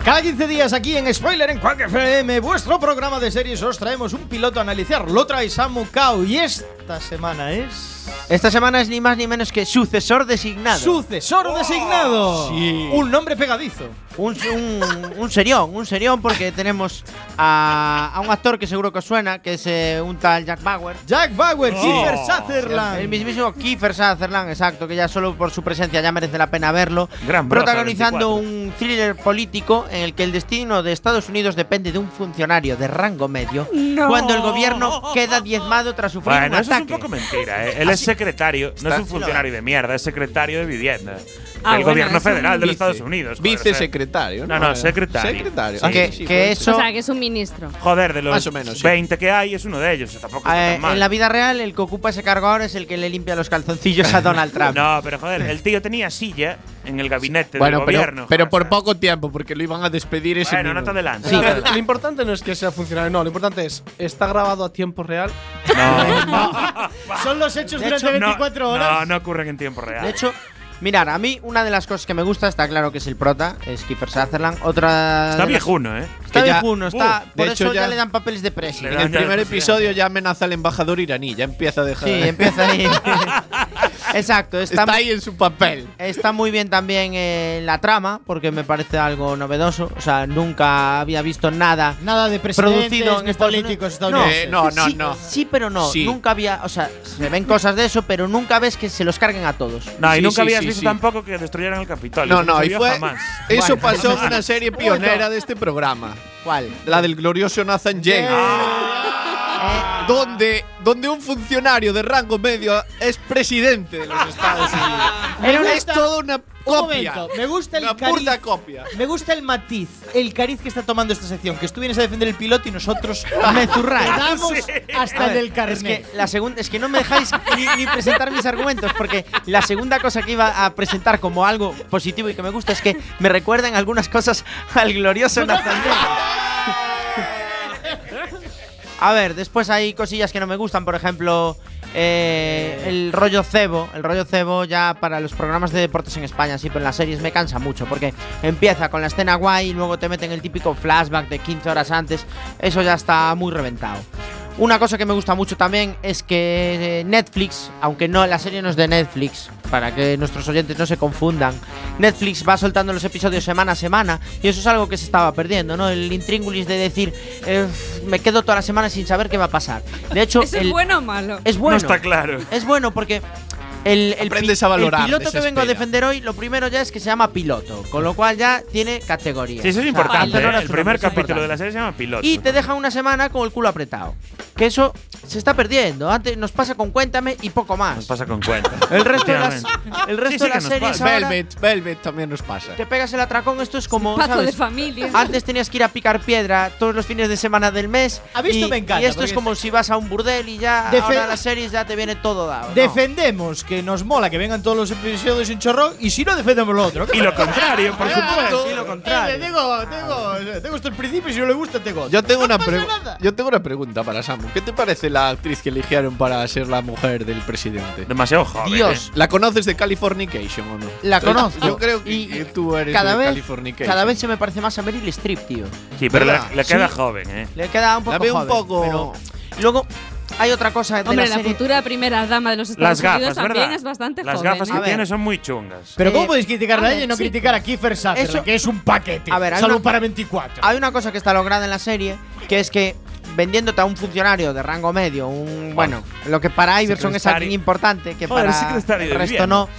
Speaker 2: Cada 15 días aquí en Spoiler en Quack FM, vuestro programa de series, os traemos un piloto a analizar. Lo trae Samu Kao y esta semana es.
Speaker 6: Esta semana es ni más ni menos que sucesor designado.
Speaker 2: Sucesor designado.
Speaker 9: Sí.
Speaker 2: Un nombre pegadizo.
Speaker 6: un, un, un serión, un serión porque tenemos a, a un actor que seguro que os suena, que es eh, un tal Jack Bauer.
Speaker 2: Jack Bauer,
Speaker 3: Oh.
Speaker 2: Kiefer Sutherland.
Speaker 6: El mismísimo Kiefer Sutherland, exacto, que ya solo por su presencia ya merece la pena verlo.
Speaker 3: Gran
Speaker 6: protagonizando
Speaker 3: 24.
Speaker 6: un thriller político en el que el destino de Estados Unidos depende de un funcionario de rango medio
Speaker 5: No.
Speaker 6: cuando el gobierno queda diezmado tras sufrir
Speaker 3: Bueno,
Speaker 6: un
Speaker 3: eso es un
Speaker 6: ataque.
Speaker 3: poco mentira, ¿eh? Él es secretario, no es un funcionario de mierda, es secretario de vivienda.
Speaker 5: Ah,
Speaker 3: del
Speaker 5: bueno,
Speaker 3: gobierno
Speaker 5: es
Speaker 3: federal de los
Speaker 9: vice-
Speaker 3: Estados Unidos. joder,
Speaker 9: Vicesecretario,
Speaker 3: No,
Speaker 9: ¿no?
Speaker 3: no, secretario.
Speaker 9: Secretario.
Speaker 3: Sí.
Speaker 9: Ah,
Speaker 6: que,
Speaker 9: sí,
Speaker 6: que eso
Speaker 5: O sea, que es un ministro.
Speaker 3: sea, Joder, de los
Speaker 9: Más o menos, sí.
Speaker 3: 20 que hay, es uno de ellos. o sea, tampoco está
Speaker 6: eh,
Speaker 3: tan mal.
Speaker 6: en la vida real el que ocupa ese cargo ahora es el que le limpia los calzoncillos a Donald Trump.
Speaker 3: No, pero joder, el tío tenía silla en el gabinete
Speaker 9: Bueno,
Speaker 3: del
Speaker 9: pero,
Speaker 3: gobierno.
Speaker 9: pero
Speaker 3: joder,
Speaker 9: por poco tiempo, porque lo iban a despedir ese
Speaker 3: Bueno, no te adelantes.
Speaker 10: Sí,
Speaker 3: no te
Speaker 10: pero lo importante no es que sea funcionario, no, lo importante es, ¿está grabado a tiempo real?
Speaker 2: Son los hechos
Speaker 6: De
Speaker 2: durante
Speaker 6: hecho,
Speaker 3: No,
Speaker 2: 24 horas.
Speaker 3: No, no ocurren en tiempo real.
Speaker 6: De hecho, mirar, a mí una de las cosas que me gusta está claro que es el prota, es Kiefer Sutherland. Otra
Speaker 3: está viejuno, ¿eh?
Speaker 6: Está viejuno, está.
Speaker 9: Uh,
Speaker 6: por
Speaker 9: de
Speaker 6: eso
Speaker 9: hecho,
Speaker 6: ya,
Speaker 9: ya-
Speaker 6: le dan papeles de presi.
Speaker 3: Le
Speaker 9: En el primer episodio ya amenaza al embajador iraní, ya empieza a dejar.
Speaker 6: Sí, empieza ahí. Exacto, está,
Speaker 9: Está ahí en su papel.
Speaker 6: está muy bien también eh, la trama, porque me parece algo novedoso. O sea, nunca había visto nada
Speaker 2: Nada de
Speaker 6: producido en
Speaker 2: ni políticos estadounidenses.
Speaker 9: Eh, no, no,
Speaker 6: sí,
Speaker 9: no.
Speaker 6: Sí, pero no.
Speaker 9: Sí.
Speaker 6: Nunca había. O sea, se ven cosas de eso, pero nunca ves que se los carguen a todos.
Speaker 3: No, y
Speaker 9: Sí,
Speaker 3: nunca
Speaker 9: sí,
Speaker 3: habías
Speaker 9: sí,
Speaker 3: visto
Speaker 9: sí.
Speaker 3: tampoco que destruyeran el Capitolio.
Speaker 9: No, no, y fue.
Speaker 3: jamás.
Speaker 9: Eso
Speaker 6: Bueno.
Speaker 9: pasó en una serie pionera de este programa.
Speaker 6: ¿Cuál?
Speaker 9: La del glorioso Nathan James. Donde, donde un funcionario de rango medio es presidente de los Estados Unidos.
Speaker 2: Me
Speaker 9: es
Speaker 2: gusta-
Speaker 9: toda una
Speaker 2: Un
Speaker 9: copia.
Speaker 2: momento, me gusta el
Speaker 9: Una
Speaker 2: cariz.
Speaker 9: puta copia.
Speaker 2: Me gusta el matiz, el cariz que está tomando esta sección. Que tú vienes a defender el piloto y nosotros
Speaker 6: Me
Speaker 2: damos
Speaker 3: Sí.
Speaker 2: hasta
Speaker 6: ver,
Speaker 2: del carnet.
Speaker 6: Es que la segunda es que no me dejáis ni, ni presentar mis argumentos porque la segunda cosa que iba a presentar como algo positivo y que me gusta es que me recuerdan algunas cosas al glorioso Nathan Drake. A ver, después hay cosillas que no me gustan, por ejemplo, eh, el rollo cebo. El rollo cebo ya para los programas de deportes en España, sí, pero en las series me cansa mucho porque empieza con la escena guay y luego te meten el típico flashback de 15 horas antes. Eso ya está muy reventado. Una cosa que me gusta mucho también es que eh, Netflix, aunque no la serie no es de Netflix, para que nuestros oyentes no se confundan, Netflix va soltando los episodios semana a semana y eso es algo que se estaba perdiendo, ¿no? El intríngulis de decir, eh, me quedo toda la semana sin saber qué va a pasar. De hecho,
Speaker 5: ¿Eso
Speaker 6: el-
Speaker 5: es bueno o malo?
Speaker 6: es bueno.
Speaker 3: No está claro.
Speaker 6: Es bueno porque el, el,
Speaker 9: Aprendes a valorar,
Speaker 6: el piloto que vengo a defender hoy, lo primero ya es que se llama piloto, con lo cual ya tiene categoría.
Speaker 3: Sí, eso es
Speaker 6: O sea,
Speaker 3: importante.
Speaker 6: hacer
Speaker 3: ¿eh? El primer capítulo de la serie se llama Piloto.
Speaker 6: Y te deja una semana con el culo apretado. Que eso se está perdiendo. Antes nos pasa con Cuéntame y poco más.
Speaker 3: Nos pasa con cuenta.
Speaker 6: El resto de las, el resto
Speaker 3: Sí, sí
Speaker 6: de las series ahora
Speaker 9: Velvet, Velvet también nos pasa.
Speaker 6: te pegas el atracón. Esto es como.
Speaker 5: Pazo
Speaker 6: ¿sabes?
Speaker 5: de familia.
Speaker 6: Antes tenías que ir a picar piedra todos los fines de semana del mes.
Speaker 2: A mí esto
Speaker 6: y,
Speaker 2: me encanta,
Speaker 6: Y esto es como si vas a un burdel y ya.
Speaker 2: Defe-
Speaker 6: ahora las series ya te viene todo dado. ¿no?
Speaker 2: Que nos mola que vengan todos los episodios en chorro y si no defendemos lo otro.
Speaker 3: Y lo contrario, por supuesto.
Speaker 6: y lo contrario.
Speaker 2: Eh, tengo, tengo, tengo esto el principio y si no le gusta tengo.
Speaker 9: Yo tengo,
Speaker 2: No
Speaker 9: una
Speaker 2: pasa
Speaker 9: pregu-
Speaker 2: nada.
Speaker 9: yo tengo una pregunta para Samu. ¿Qué te parece la actriz que eligieron para ser la mujer del presidente?
Speaker 3: Demasiado joven.
Speaker 6: Dios.
Speaker 3: ¿eh?
Speaker 9: ¿La conoces de Californication o no?
Speaker 6: La conozco.
Speaker 9: Yo creo que
Speaker 6: Y
Speaker 9: tú eres
Speaker 6: cada
Speaker 9: de
Speaker 6: vez,
Speaker 9: Californication.
Speaker 6: cada vez se me parece más a Meryl Streep, tío.
Speaker 3: Sí, pero le, queda
Speaker 6: Sí.
Speaker 3: joven, ¿eh?
Speaker 6: Le queda un poco
Speaker 9: La veo un
Speaker 6: joven,
Speaker 9: poco-
Speaker 6: pero- luego hay otra cosa de
Speaker 5: Hombre,
Speaker 6: la
Speaker 5: la
Speaker 6: serie.
Speaker 5: futura primera dama de los Estados
Speaker 3: Las
Speaker 5: Unidos
Speaker 3: gafas,
Speaker 5: también
Speaker 3: ¿verdad?
Speaker 5: es bastante
Speaker 3: Las
Speaker 5: joven.
Speaker 3: gafas
Speaker 5: ¿eh?
Speaker 3: que tiene son muy chungas.
Speaker 2: Pero ¿cómo
Speaker 6: Eh,
Speaker 2: podéis criticarla a ella y no criticar a Kiefer Sutherland,
Speaker 6: Eso-
Speaker 2: que es un paquete?
Speaker 6: A ver,
Speaker 2: salvo
Speaker 6: una-
Speaker 2: para 24.
Speaker 6: Hay una cosa que está lograda en la serie, que es que vendiéndote a un funcionario de rango medio, un bueno, lo que para Iverson es alguien importante, que
Speaker 3: Joder,
Speaker 6: para el
Speaker 3: de
Speaker 6: resto no.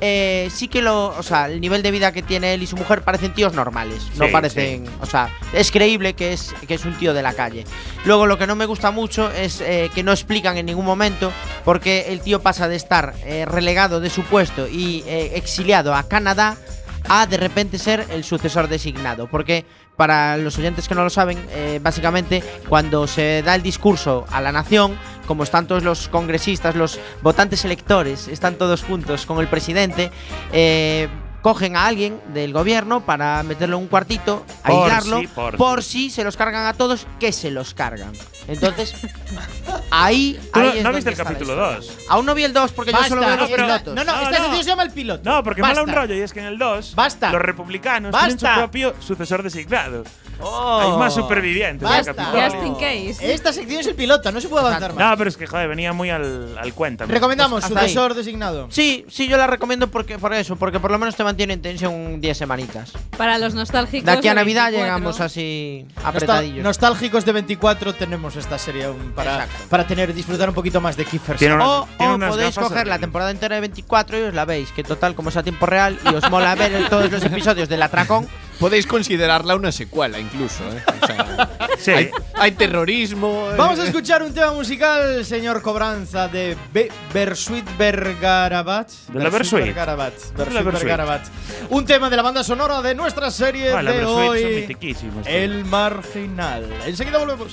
Speaker 6: Eh, sí que lo, o sea, el nivel de vida que tiene él y su mujer parecen tíos normales, no
Speaker 3: Sí,
Speaker 6: parecen, o sea, es creíble que es que es un tío de la calle. Luego lo que no me gusta mucho es eh, que no explican en ningún momento porque el tío pasa de estar eh, relegado de su puesto y eh, exiliado a Canadá a de repente ser el sucesor designado. Porque para los oyentes que no lo saben, eh, básicamente cuando se da el discurso a la nación, como están todos los congresistas, los votantes electores, están todos juntos con el presidente, eh, cogen a alguien del gobierno para meterlo en un cuartito,
Speaker 3: Por
Speaker 6: aislarlo,
Speaker 3: por
Speaker 6: por
Speaker 3: si.
Speaker 6: si se los cargan a todos, que se los cargan. Entonces, ahí,
Speaker 3: ¿Tú
Speaker 6: ahí
Speaker 3: no,
Speaker 6: es
Speaker 3: no
Speaker 6: donde
Speaker 3: viste el capítulo
Speaker 6: historia.
Speaker 3: 2?
Speaker 6: Aún no vi el 2 porque yo
Speaker 2: Basta.
Speaker 6: solo veo
Speaker 2: No,
Speaker 6: los pilotos.
Speaker 2: No, no,
Speaker 3: No,
Speaker 2: esta se llama el piloto.
Speaker 3: No, porque
Speaker 2: Basta.
Speaker 3: mola un rollo y es que en el 2
Speaker 2: Basta.
Speaker 3: los republicanos
Speaker 2: Basta.
Speaker 3: tienen su propio sucesor designado.
Speaker 6: Oh.
Speaker 3: Hay más supervivientes
Speaker 2: Basta.
Speaker 5: Just in case.
Speaker 2: Esta sección es el piloto, no se puede avanzar más.
Speaker 3: No, pero es que, joder, venía muy al, al cuenta.
Speaker 2: Recomendamos
Speaker 6: Pues
Speaker 2: sucesor designado.
Speaker 6: Sí, sí, yo la recomiendo porque, por eso, porque por lo menos te mantiene en tensión 10 semanitas.
Speaker 5: Para los nostálgicos.
Speaker 6: De aquí a
Speaker 5: de
Speaker 6: Navidad
Speaker 5: 24.
Speaker 6: llegamos así
Speaker 2: Nostal-
Speaker 6: apretadillos.
Speaker 2: nostálgicos de 24 tenemos esta serie aún para,
Speaker 6: Exacto.
Speaker 2: para tener disfrutar un poquito más de Kiefer
Speaker 3: Tiene una-
Speaker 6: o
Speaker 3: tiene
Speaker 6: o podéis coger la temporada entera de 24 y os la veis, que total, como es a tiempo real y os mola ver todos los episodios del atracón,
Speaker 9: podéis considerarla una secuela incluso. ¿eh? O sea,
Speaker 3: Sí.
Speaker 9: hay, hay terrorismo.
Speaker 2: Vamos a
Speaker 9: eh,
Speaker 2: escuchar un tema musical, señor Cobranza, de Be Bersuit Bergarabat.
Speaker 3: De la Bersuit.
Speaker 2: Bergarabat.
Speaker 3: la
Speaker 2: Bersuit. Bergarabat. Un tema de la banda sonora de nuestra serie
Speaker 3: Ah,
Speaker 2: de hoy. El Marginal. Enseguida volvemos.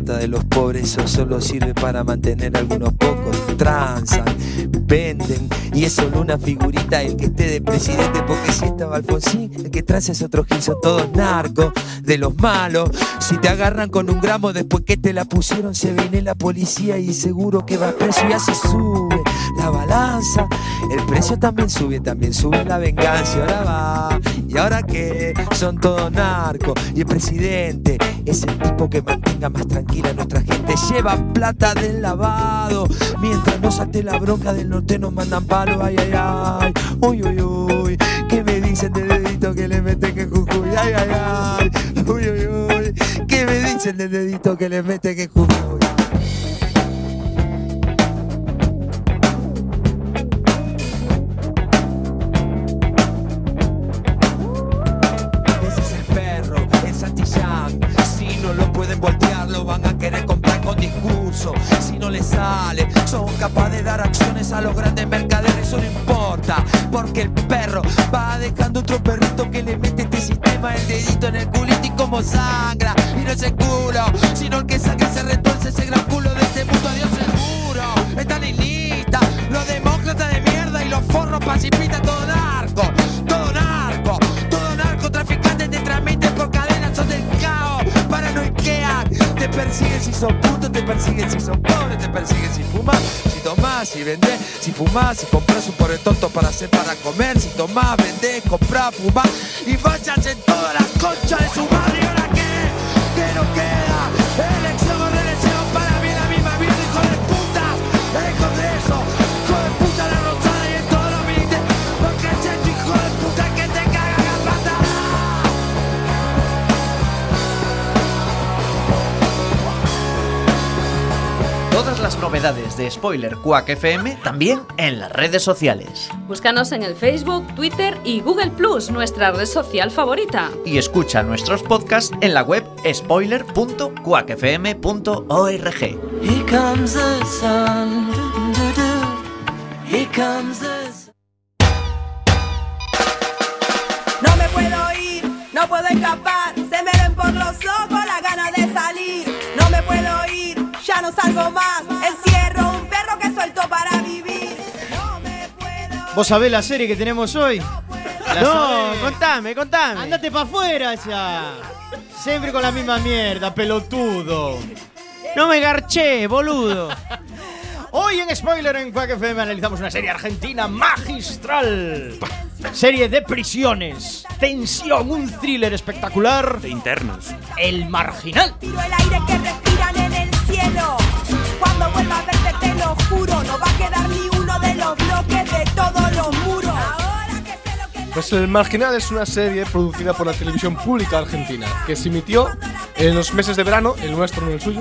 Speaker 11: De los pobres, eso solo sirve para mantener a algunos pocos. Transan, venden, y es solo una figurita el que esté de presidente, porque si estaba Alfonsín, el que trae es otro gil, son todos narcos, de los malos. Si te agarran con un gramo después que te la pusieron, se viene la policía y seguro que va preso y así sube la balanza. El precio también sube, también sube la venganza. Ahora va, y ahora que son todos narcos. Y el presidente es el tipo que mantenga más tranquila a nuestra gente. Lleva plata del lavado. Mientras no salte la bronca del norte, nos mandan palo. Ay, ay, ay. Uy, uy, uy. ¿Qué me dicen del dedito que le meten que Jujuy? Ay, ay, ay. Uy, uy, uy. ¿Qué me dicen del dedito que le meten que Jujuy? Si fumás, si compras un pobre tonto para hacer para comer, si tomás, vendés, comprás, fumás y váyanse en
Speaker 1: novedades de Spoiler Quack FM también en las redes sociales.
Speaker 8: Búscanos en el Facebook, Twitter y Google Plus, nuestra red social favorita.
Speaker 1: Y escucha nuestros podcasts en la web spoiler.quackfm.org.
Speaker 12: No me puedo ir, no puedo escapar. Se me ven por los ojos las ganas de salir. No me puedo ir, ya no salgo más.
Speaker 2: ¿Vos sabés la serie que tenemos hoy? La
Speaker 6: No,
Speaker 2: sabés.
Speaker 6: contame, contame.
Speaker 2: Andate para afuera ya. Siempre con la misma mierda, pelotudo.
Speaker 6: No me garché, boludo.
Speaker 2: Hoy en Spoiler en Quack FM analizamos una serie argentina magistral. Serie de prisiones, tensión, un thriller espectacular.
Speaker 3: De internos.
Speaker 2: El Marginal.
Speaker 12: Tiro el aire que respiran en el cielo. Cuando vuelva a verte te lo juro, no va a quedar ni uno de los bloques de los muros.
Speaker 10: Pues El Marginal es una serie producida por la televisión pública argentina que se emitió en los meses de verano, el nuestro, no el suyo,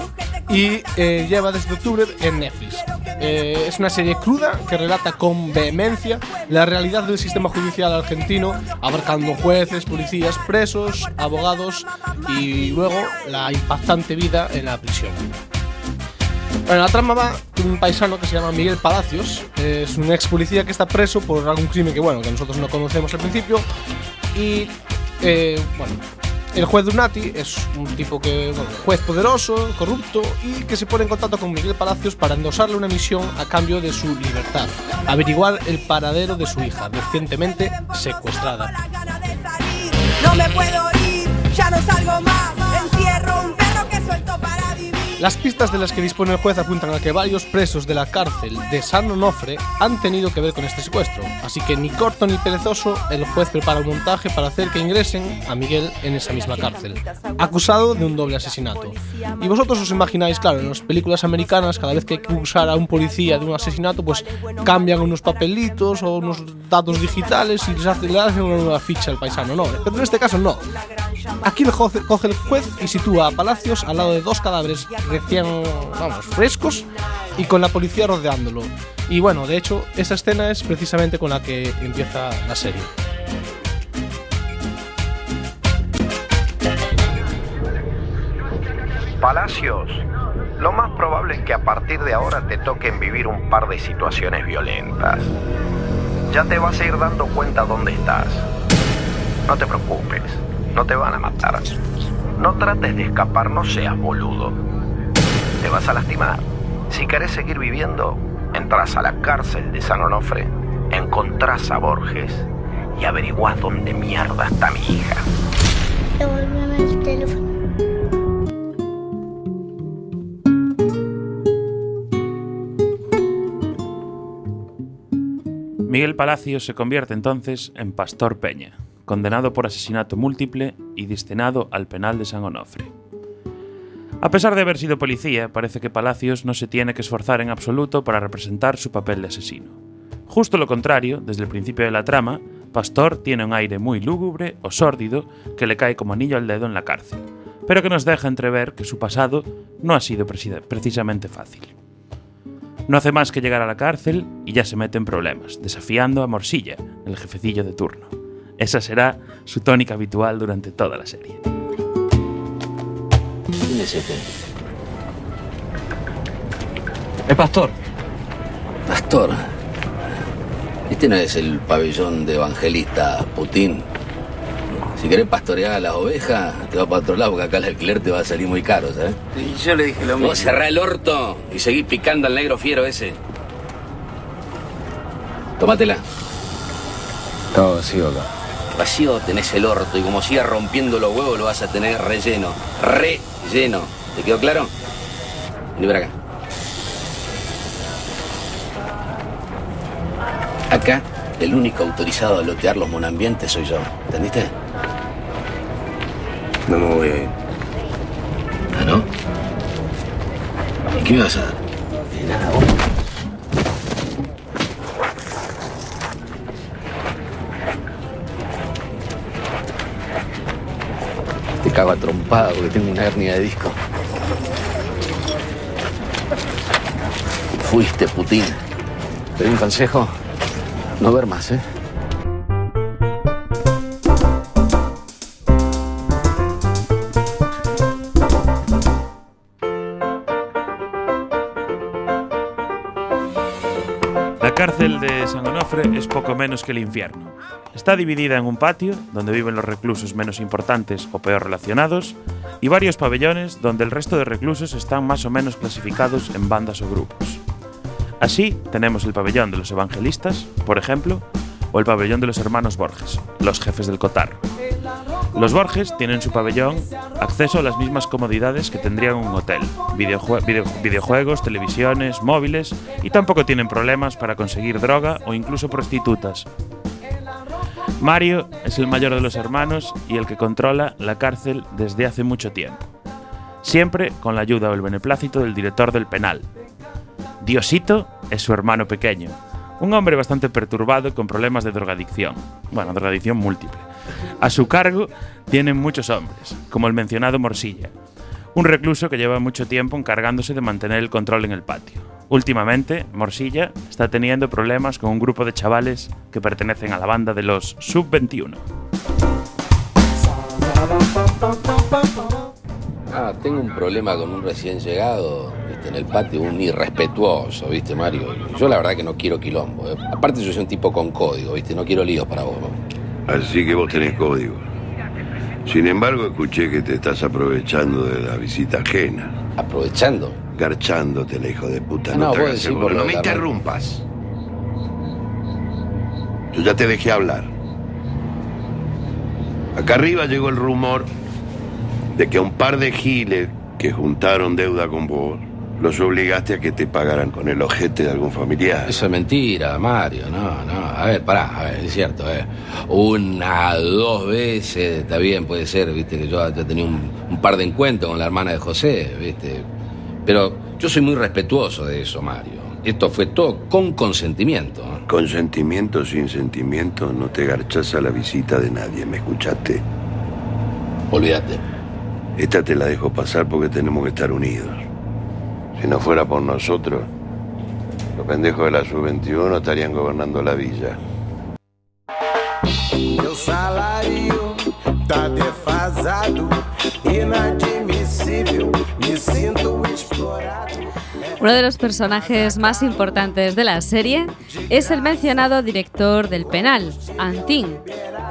Speaker 10: y eh, lleva desde octubre en Netflix. Eh, es una serie cruda que relata con vehemencia la realidad del sistema judicial argentino, abarcando jueces, policías, presos, abogados y luego la impactante vida en la prisión. Bueno, la trama va de un paisano que se llama Miguel Palacios. Es un ex policía que está preso por algún crimen que, bueno, que nosotros no conocemos al principio. Y, eh, bueno, el juez Dunati es un tipo que, bueno, juez poderoso, corrupto y que se pone en contacto con Miguel Palacios para endosarle una misión a cambio de su libertad. Averiguar el paradero de su hija, recientemente secuestrada.
Speaker 12: No me puedo ir, ya no salgo más. Encierro un perro que suelto para.
Speaker 10: Las pistas de las que dispone el juez apuntan a que varios presos de la cárcel de San Onofre han tenido que ver con este secuestro. Así que ni corto ni perezoso, el juez prepara un montaje para hacer que ingresen a Miguel en esa misma cárcel, acusado de un doble asesinato. Y vosotros os imagináis, claro, en las películas americanas, cada vez que hay que acusar a un policía de un asesinato, pues cambian unos papelitos o unos datos digitales y les hacen, le hacen una nueva ficha al paisano. No, pero en este caso no. Aquí juez, coge el juez y sitúa a Palacios al lado de dos cadáveres recién, vamos, frescos y con la policía rodeándolo. Y bueno, de hecho, esa escena es precisamente con la que empieza la serie.
Speaker 13: Palacios, lo más probable es que a partir de ahora te toquen vivir un par de situaciones violentas. Ya te vas a ir dando cuenta dónde estás. No te preocupes, no te van a matar. No trates de escapar, no seas boludo. Te vas a lastimar. Si querés seguir viviendo, entras a la cárcel de San Onofre, encontrás a Borges y averiguás dónde mierda está mi hija.
Speaker 14: Devuélveme el teléfono.
Speaker 3: Miguel Palacios se convierte entonces en Pastor Peña, condenado por asesinato múltiple y destinado al penal de San Onofre. A pesar de haber sido policía, parece que Palacios no se tiene que esforzar en absoluto para representar su papel de asesino. Justo lo contrario, desde el principio de la trama, Pastor tiene un aire muy lúgubre o sórdido que le cae como anillo al dedo en la cárcel, pero que nos deja entrever que su pasado no ha sido precisamente fácil. No hace más que llegar a la cárcel y ya se mete en problemas, desafiando a Morsilla, el jefecillo de turno. Esa será su tónica habitual durante toda la serie.
Speaker 15: ¿Quién es este? El pastor. Pastor. Este no es el pabellón de evangelista Putin. Si querés pastorear a las ovejas, te va para otro lado porque acá el alquiler te va a salir muy caro, ¿sabes?
Speaker 16: Y yo le dije lo mismo.
Speaker 15: Vos cerrá el orto y seguí picando al negro fiero ese. Tómatela.
Speaker 16: Estaba vacío acá.
Speaker 15: Vacío tenés el orto y como sigas rompiendo los huevos lo vas a tener relleno. Relleno. ¿Te quedó claro? Vení para acá. Acá, el único autorizado a lotear los monambientes soy yo. ¿Entendiste?
Speaker 16: No me voy a ir.
Speaker 15: ¿Ah, no? ¿Y qué me vas a dar? De nada, vos. Cago a trompada porque tengo una hernia de disco. Fuiste, Putin. Te doy un consejo. No ver más, ¿eh?
Speaker 3: La cárcel de San Onofre es poco menos que el infierno. Está dividida en un patio, donde viven los reclusos menos importantes o peor relacionados, y varios pabellones donde el resto de reclusos están más o menos clasificados en bandas o grupos. Así, tenemos el pabellón de los evangelistas, por ejemplo, o el pabellón de los hermanos Borges, los jefes del cotarro. Los Borges tienen su pabellón acceso a las mismas comodidades que tendrían un hotel, videojue- video- videojuegos, televisiones, móviles y tampoco tienen problemas para conseguir droga o incluso prostitutas. Mario es el mayor de los hermanos y el que controla la cárcel desde hace mucho tiempo, siempre con la ayuda o el beneplácito del director del penal. Diosito es su hermano pequeño, un hombre bastante perturbado con problemas de drogadicción, bueno, drogadicción múltiple. A su cargo tienen muchos hombres, como el mencionado Morsilla, un recluso que lleva mucho tiempo encargándose de mantener el control en el patio. Últimamente, Morsilla está teniendo problemas con un grupo de chavales que pertenecen a la banda de los Sub-21.
Speaker 15: Ah, tengo un problema con un recién llegado, ¿viste? en el patio, un irrespetuoso, ¿viste, Mario? Yo la verdad que no quiero quilombo. ¿eh? Aparte yo soy un tipo con código, ¿viste? No quiero líos para vos, ¿no?
Speaker 16: Así que vos tenés código. Sin embargo, escuché que te estás aprovechando de la visita ajena.
Speaker 15: ¿Aprovechando?
Speaker 16: Garchándote, la hijo de puta. No,
Speaker 15: no,
Speaker 16: te hagas No me
Speaker 15: la
Speaker 16: interrumpas. Yo ya te dejé hablar. Acá arriba llegó el rumor de que a un par de giles que juntaron deuda con vos, los obligaste a que te pagaran con el ojete de algún familiar.
Speaker 15: Eso es mentira, Mario, no, no. A ver, pará, a ver, es cierto, eh. Una, dos veces, está bien, puede ser, viste, que yo ya tenía un, un par de encuentros con la hermana de José, viste. Pero yo soy muy respetuoso de eso, Mario. Esto fue todo con consentimiento. ¿eh?
Speaker 16: Consentimiento sin sentimiento, no te garchas a la visita de nadie, ¿me escuchaste?
Speaker 15: Olvídate.
Speaker 16: Esta te la dejo pasar porque tenemos que estar unidos. Si no fuera por nosotros, los pendejos de la sub-21 estarían gobernando la villa.
Speaker 17: Meu salário tá defasado, inadmissível.
Speaker 5: Uno de los personajes más importantes de la serie es el mencionado director del penal, Antin,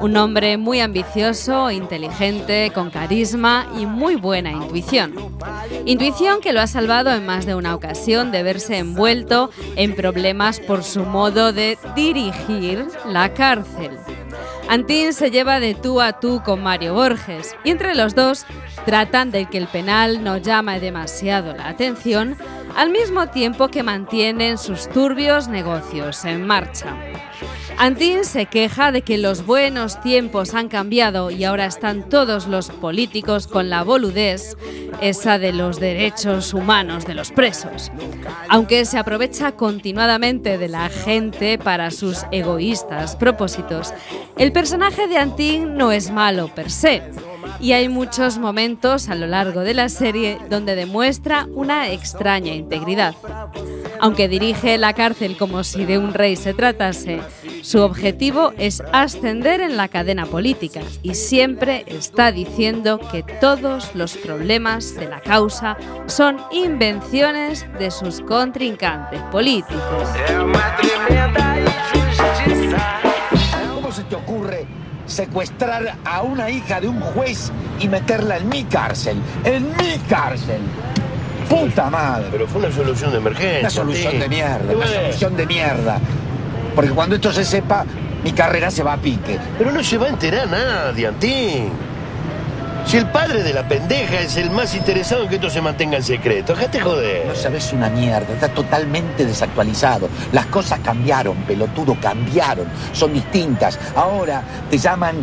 Speaker 5: un hombre muy ambicioso, inteligente, con carisma y muy buena intuición. Intuición que lo ha salvado en más de una ocasión de verse envuelto en problemas por su modo de dirigir la cárcel. Antin se lleva de tú a tú con Mario Borges y entre los dos tratan de que el penal no llame demasiado la atención al mismo tiempo que mantienen sus turbios negocios en marcha. Antin se queja de que los buenos tiempos han cambiado y ahora están todos los políticos con la boludez, esa de los derechos humanos de los presos. Aunque se aprovecha continuadamente de la gente para sus egoístas propósitos, el personaje de Antin no es malo per se. Y hay muchos momentos a lo largo de la serie donde demuestra una extraña integridad. Aunque dirige la cárcel como si de un rey se tratase, su objetivo es ascender en la cadena política y siempre está diciendo que todos los problemas de la causa son invenciones de sus contrincantes políticos.
Speaker 18: ¿Cómo se te ocurre secuestrar a una hija de un juez y meterla en mi cárcel? ¡En mi cárcel! ¡Puta madre!
Speaker 16: Pero fue una solución de emergencia.
Speaker 18: Una solución de mierda, una solución de mierda. Porque cuando esto se sepa, mi carrera se va a pique.
Speaker 16: Pero no se va a enterar nadie, Antín. Si el padre de la pendeja es el más interesado en que esto se mantenga en secreto, déjate joder.
Speaker 18: No sabes una mierda, está totalmente desactualizado. Las cosas cambiaron, pelotudo, cambiaron, son distintas. Ahora te llaman,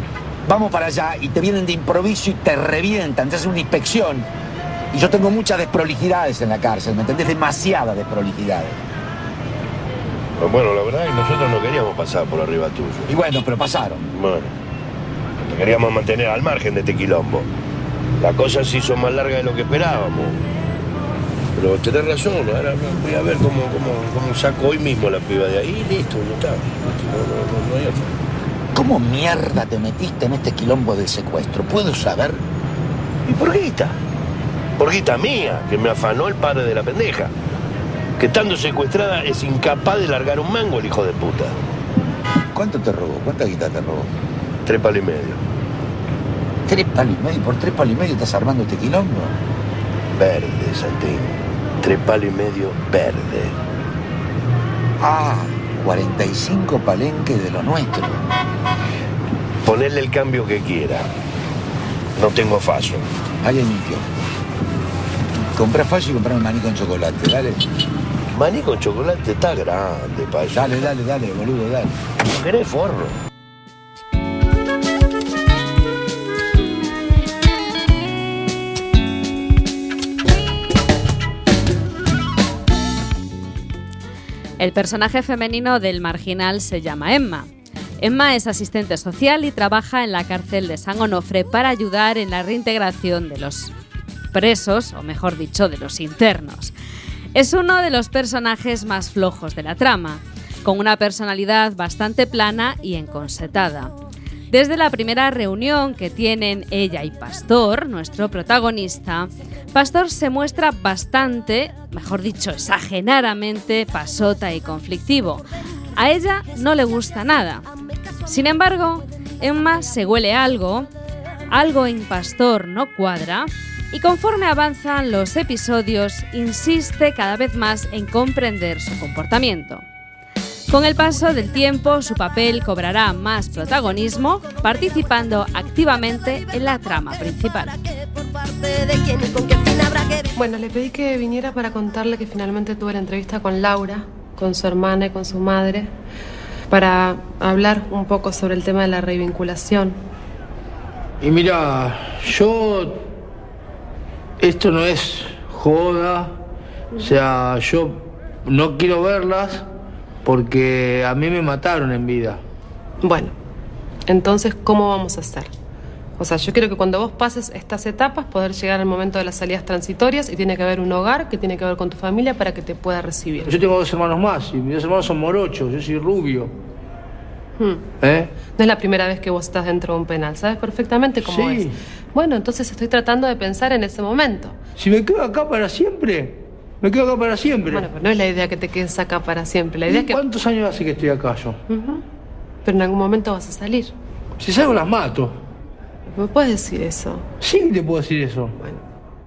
Speaker 18: vamos para allá, y te vienen de improviso y te revientan, te hacen una inspección. Y yo tengo muchas desprolijidades en la cárcel, ¿me entendés? Demasiadas desprolijidades.
Speaker 16: Bueno, la verdad es que nosotros no queríamos pasar por arriba tuyo.
Speaker 18: Y bueno, pero pasaron.
Speaker 16: Bueno, te queríamos mantener al margen de este quilombo. La cosa se hizo más larga de lo que esperábamos. Pero tenés razón, ahora voy a ver cómo, cómo, cómo saco hoy mismo la piba de ahí y listo, ya está. No, no, no, no hay otra.
Speaker 18: ¿Cómo mierda te metiste en este quilombo del secuestro? ¿Puedo saber?
Speaker 16: ¿Y por guita? Por guita mía, que me afanó el padre de la pendeja. Que estando secuestrada es incapaz de largar un mango el hijo de puta.
Speaker 18: ¿Cuánto te robó? ¿Cuánta guita te robó?
Speaker 16: Tres palos y medio.
Speaker 18: ¿Tres palos y medio? ¿Por tres palos y medio estás armando este quilombo?
Speaker 16: Verde, Santín. Tres palos y medio verde.
Speaker 18: Ah, 45 palenques de lo nuestro.
Speaker 16: Ponerle el cambio que quiera. No tengo fallo.
Speaker 18: Hay limpio. Comprá fallo y comprá un maní con chocolate, dale.
Speaker 16: Maní con chocolate está grande, payo.
Speaker 18: Dale, dale, dale, boludo, dale.
Speaker 16: ¿No querés forro?
Speaker 5: El personaje femenino del marginal se llama Emma. Emma es asistente social y trabaja en la cárcel de San Onofre para ayudar en la reintegración de los presos, o mejor dicho, de los internos. Es uno de los personajes más flojos de la trama, con una personalidad bastante plana y enconsetada. Desde la primera reunión que tienen ella y Pastor, nuestro protagonista, Pastor se muestra bastante, mejor dicho, exageradamente pasota y conflictivo. A ella no le gusta nada. Sin embargo, Emma se huele algo, algo en Pastor no cuadra, y conforme avanzan los episodios, insiste cada vez más en comprender su comportamiento. Con el paso del tiempo, su papel cobrará más protagonismo, participando activamente en la trama principal.
Speaker 19: Bueno, le pedí que viniera para contarle que finalmente tuve la entrevista con Laura, con su hermana y con su madre, para hablar un poco sobre el tema de la revinculación.
Speaker 20: Y mira, yo. Esto no es joda. O sea, yo no quiero verlas porque a mí me mataron en vida.
Speaker 19: Bueno, entonces, ¿cómo vamos a hacer? O sea, yo quiero que cuando vos pases estas etapas, poder llegar al momento de las salidas transitorias y tiene que haber un hogar que tiene que ver con tu familia para que te pueda recibir.
Speaker 20: Yo tengo dos hermanos más y mis dos hermanos son morochos, yo soy rubio.
Speaker 19: Hmm.
Speaker 20: ¿Eh?
Speaker 19: No es la primera vez que vos estás dentro de un penal, sabes perfectamente cómo
Speaker 20: Sí.
Speaker 19: es. Bueno, entonces estoy tratando de pensar en ese momento.
Speaker 20: Si me quedo acá para siempre, me quedo acá para siempre.
Speaker 19: Bueno, pero no es la idea que te quedes acá para siempre. La idea es que.
Speaker 20: ¿Cuántos años hace que estoy acá yo?
Speaker 19: Pero en algún momento vas a salir.
Speaker 20: Si salgo las mato.
Speaker 19: ¿Me puedes decir eso?
Speaker 20: Sí te puedo decir eso.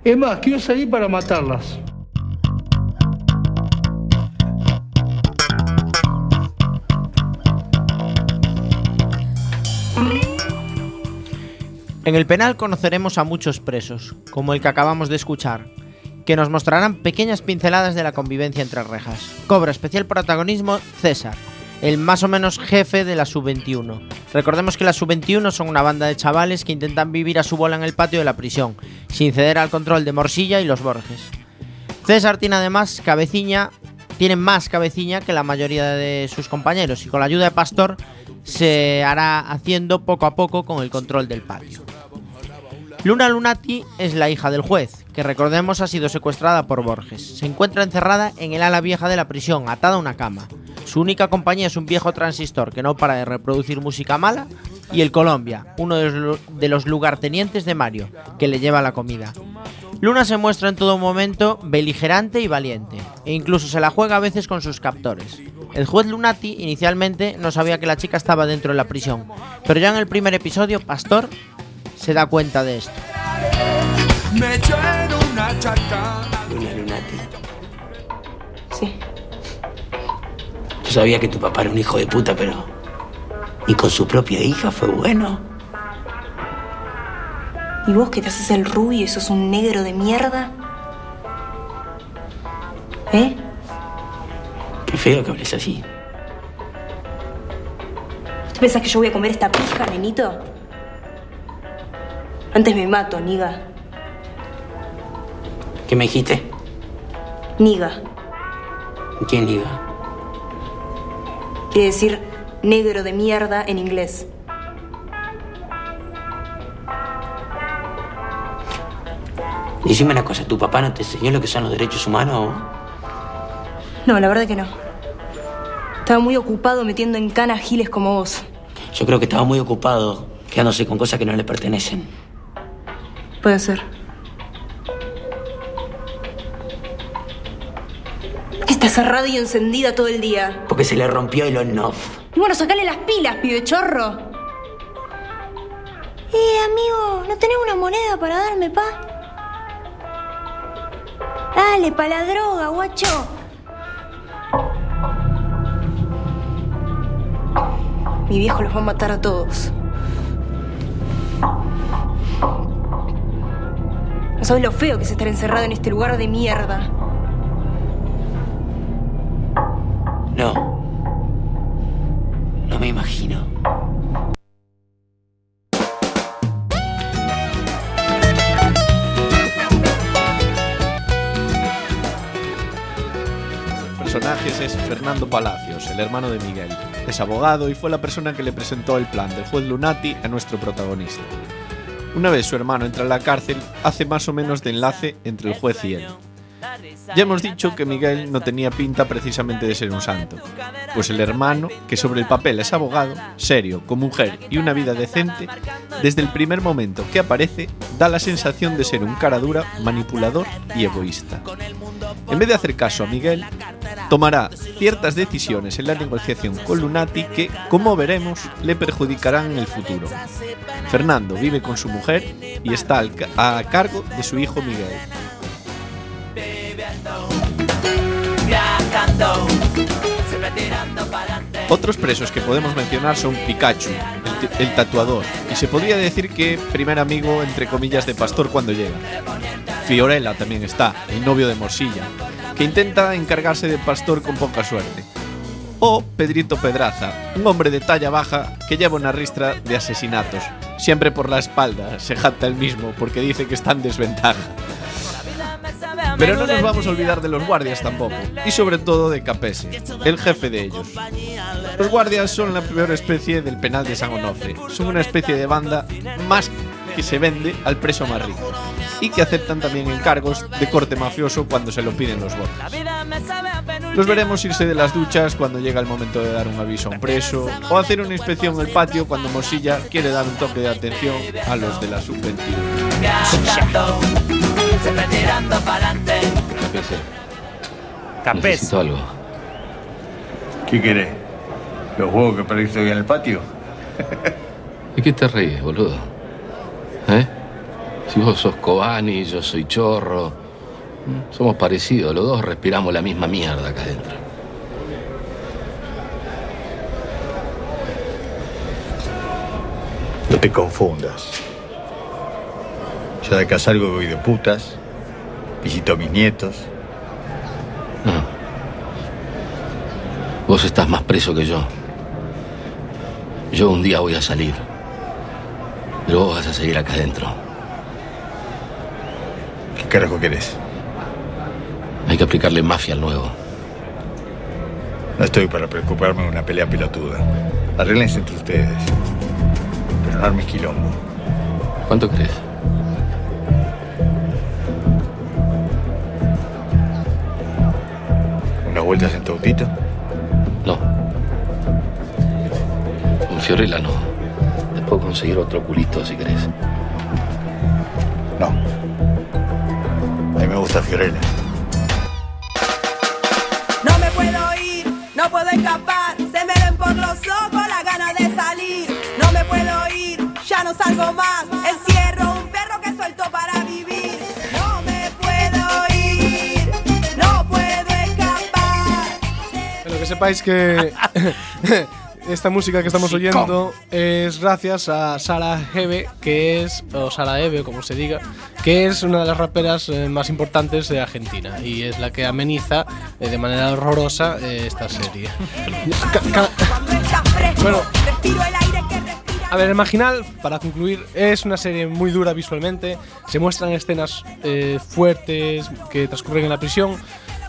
Speaker 20: Es más, quiero salir para matarlas.
Speaker 6: En el penal conoceremos a muchos presos, como el que acabamos de escuchar, que nos mostrarán pequeñas pinceladas de la convivencia entre rejas. Cobra especial protagonismo César, el más o menos jefe de la Sub-21. Recordemos que la Sub-21 son una banda de chavales que intentan vivir a su bola en el patio de la prisión, sin ceder al control de Morsilla y los Borges. César tiene además cabeciña, tiene más cabeciña que la mayoría de sus compañeros y con la ayuda de Pastor se hará haciendo poco a poco con el control del patio. Luna Lunati es la hija del juez, que recordemos ha sido secuestrada por Borges. Se encuentra encerrada en el ala vieja de la prisión, atada a una cama. Su única compañía es un viejo transistor que no para de reproducir música mala y el Colombia, uno de los, lugartenientes de Mario, que le lleva la comida. Luna se muestra en todo momento beligerante y valiente, e incluso se la juega a veces con sus captores. El juez Lunati inicialmente no sabía que la chica estaba dentro de la prisión, pero ya en el primer episodio, Pastor se da cuenta de esto.
Speaker 11: Me echo en una
Speaker 21: Lunati.
Speaker 19: Sí.
Speaker 21: Yo sabía que tu papá era un hijo de puta, pero. Ni con su propia hija fue bueno.
Speaker 22: ¿Y vos que te haces el rubio y sos un negro de mierda? ¿Eh?
Speaker 21: Qué feo que hables así.
Speaker 22: ¿Tú pensás que yo voy a comer esta pija, nenito? Antes me mato, niga.
Speaker 21: ¿Qué me dijiste?
Speaker 22: Niga.
Speaker 21: ¿Quién diga?
Speaker 22: Quiere decir negro de mierda en inglés.
Speaker 21: Decime una cosa, ¿tu papá no te enseñó lo que son los derechos humanos?
Speaker 22: No, la verdad que no. Estaba muy ocupado metiendo en cana giles como vos.
Speaker 21: Yo creo que estaba muy ocupado quedándose con cosas que no le pertenecen.
Speaker 22: Puede ser. ¿Qué estás cerrada y encendida todo el día?
Speaker 21: Porque se le rompió el on-off.
Speaker 22: Y bueno, sacale las pilas, pibe chorro. Eh, amigo, ¿no tenés una moneda para darme, pa? Dale, pa' la droga, guacho. Mi viejo los va a matar a todos. Sabes lo feo que es estar encerrado en este lugar de mierda.
Speaker 21: No. No me imagino.
Speaker 9: personajes es Fernando Palacios, el hermano de Miguel. Es abogado y fue la persona que le presentó el plan del juez Lunati a nuestro protagonista. Una vez su hermano entra a la cárcel, hace más o menos de enlace entre el juez y él. Ya hemos dicho que Miguel no tenía pinta precisamente de ser un santo, pues el hermano, que sobre el papel es abogado, serio, con mujer y una vida decente, desde el primer momento que aparece da la sensación de ser un cara dura, manipulador y egoísta. En vez de hacer caso a Miguel, tomará ciertas decisiones en la negociación con Lunati que, como veremos, le perjudicarán en el futuro. Fernando vive con su mujer y está a cargo de su hijo Miguel. Otros presos que podemos mencionar son Pikachu, el, el tatuador, y se podría decir que primer amigo entre comillas de Pastor cuando llega. Fiorella también está, el novio de Morsilla, que intenta encargarse de Pastor con poca suerte. O Pedrito Pedraza, un hombre de talla baja que lleva una ristra de asesinatos. Siempre por la espalda, se jacta el mismo porque dice que está en desventaja. Pero no nos vamos a olvidar de los guardias tampoco, y sobre todo de Capese, el jefe de ellos. Los guardias son la peor especie del penal de San Onofre. Son una especie de banda más que se vende al preso más rico y que aceptan también encargos de corte mafioso cuando se lo piden los votos. Los veremos irse de las duchas cuando llega el momento de dar un aviso a un preso o hacer una inspección en el patio cuando Mosilla quiere dar un toque de atención a los de la sub-21.
Speaker 17: Siempre tirando para adelante.
Speaker 15: Capese. Necesito algo.
Speaker 23: ¿Qué querés? ¿Los huevos que perdiste hoy en el patio?
Speaker 15: ¿De qué te ríes, boludo? ¿Eh? Si vos sos Cobani, yo soy Chorro. Somos parecidos, los dos respiramos la misma mierda acá adentro.
Speaker 23: No te confundas. Yo de acá salgo voy de putas, visito a mis nietos.
Speaker 15: Vos estás más preso que yo. Yo un día voy a salir. Pero vos vas a seguir acá adentro.
Speaker 23: ¿Qué carajo querés?
Speaker 15: Hay que aplicarle mafia al nuevo.
Speaker 23: No estoy para preocuparme de una pelea pelotuda. Arreglense entre ustedes. Pero no armes quilombo.
Speaker 15: ¿Cuánto crees?
Speaker 23: Vueltas en tu autito?
Speaker 15: No. Con Fiorella no. Te puedo conseguir otro culito si querés.
Speaker 23: No. A mí me gusta Fiorella.
Speaker 12: No me puedo ir, no puedo escapar. Se me ven por los ojos las ganas de salir. No me puedo ir, ya no salgo más.
Speaker 10: Sepáis que esta música que estamos oyendo es gracias a Sara Hebe, que es, o Sara Eve, como se diga, que es una de las raperas eh, más importantes de Argentina y es la que ameniza eh, de manera horrorosa eh, esta serie. Bueno, a ver, el Marginal, para concluir, es una serie muy dura visualmente. Se muestran escenas eh, fuertes que transcurren en la prisión.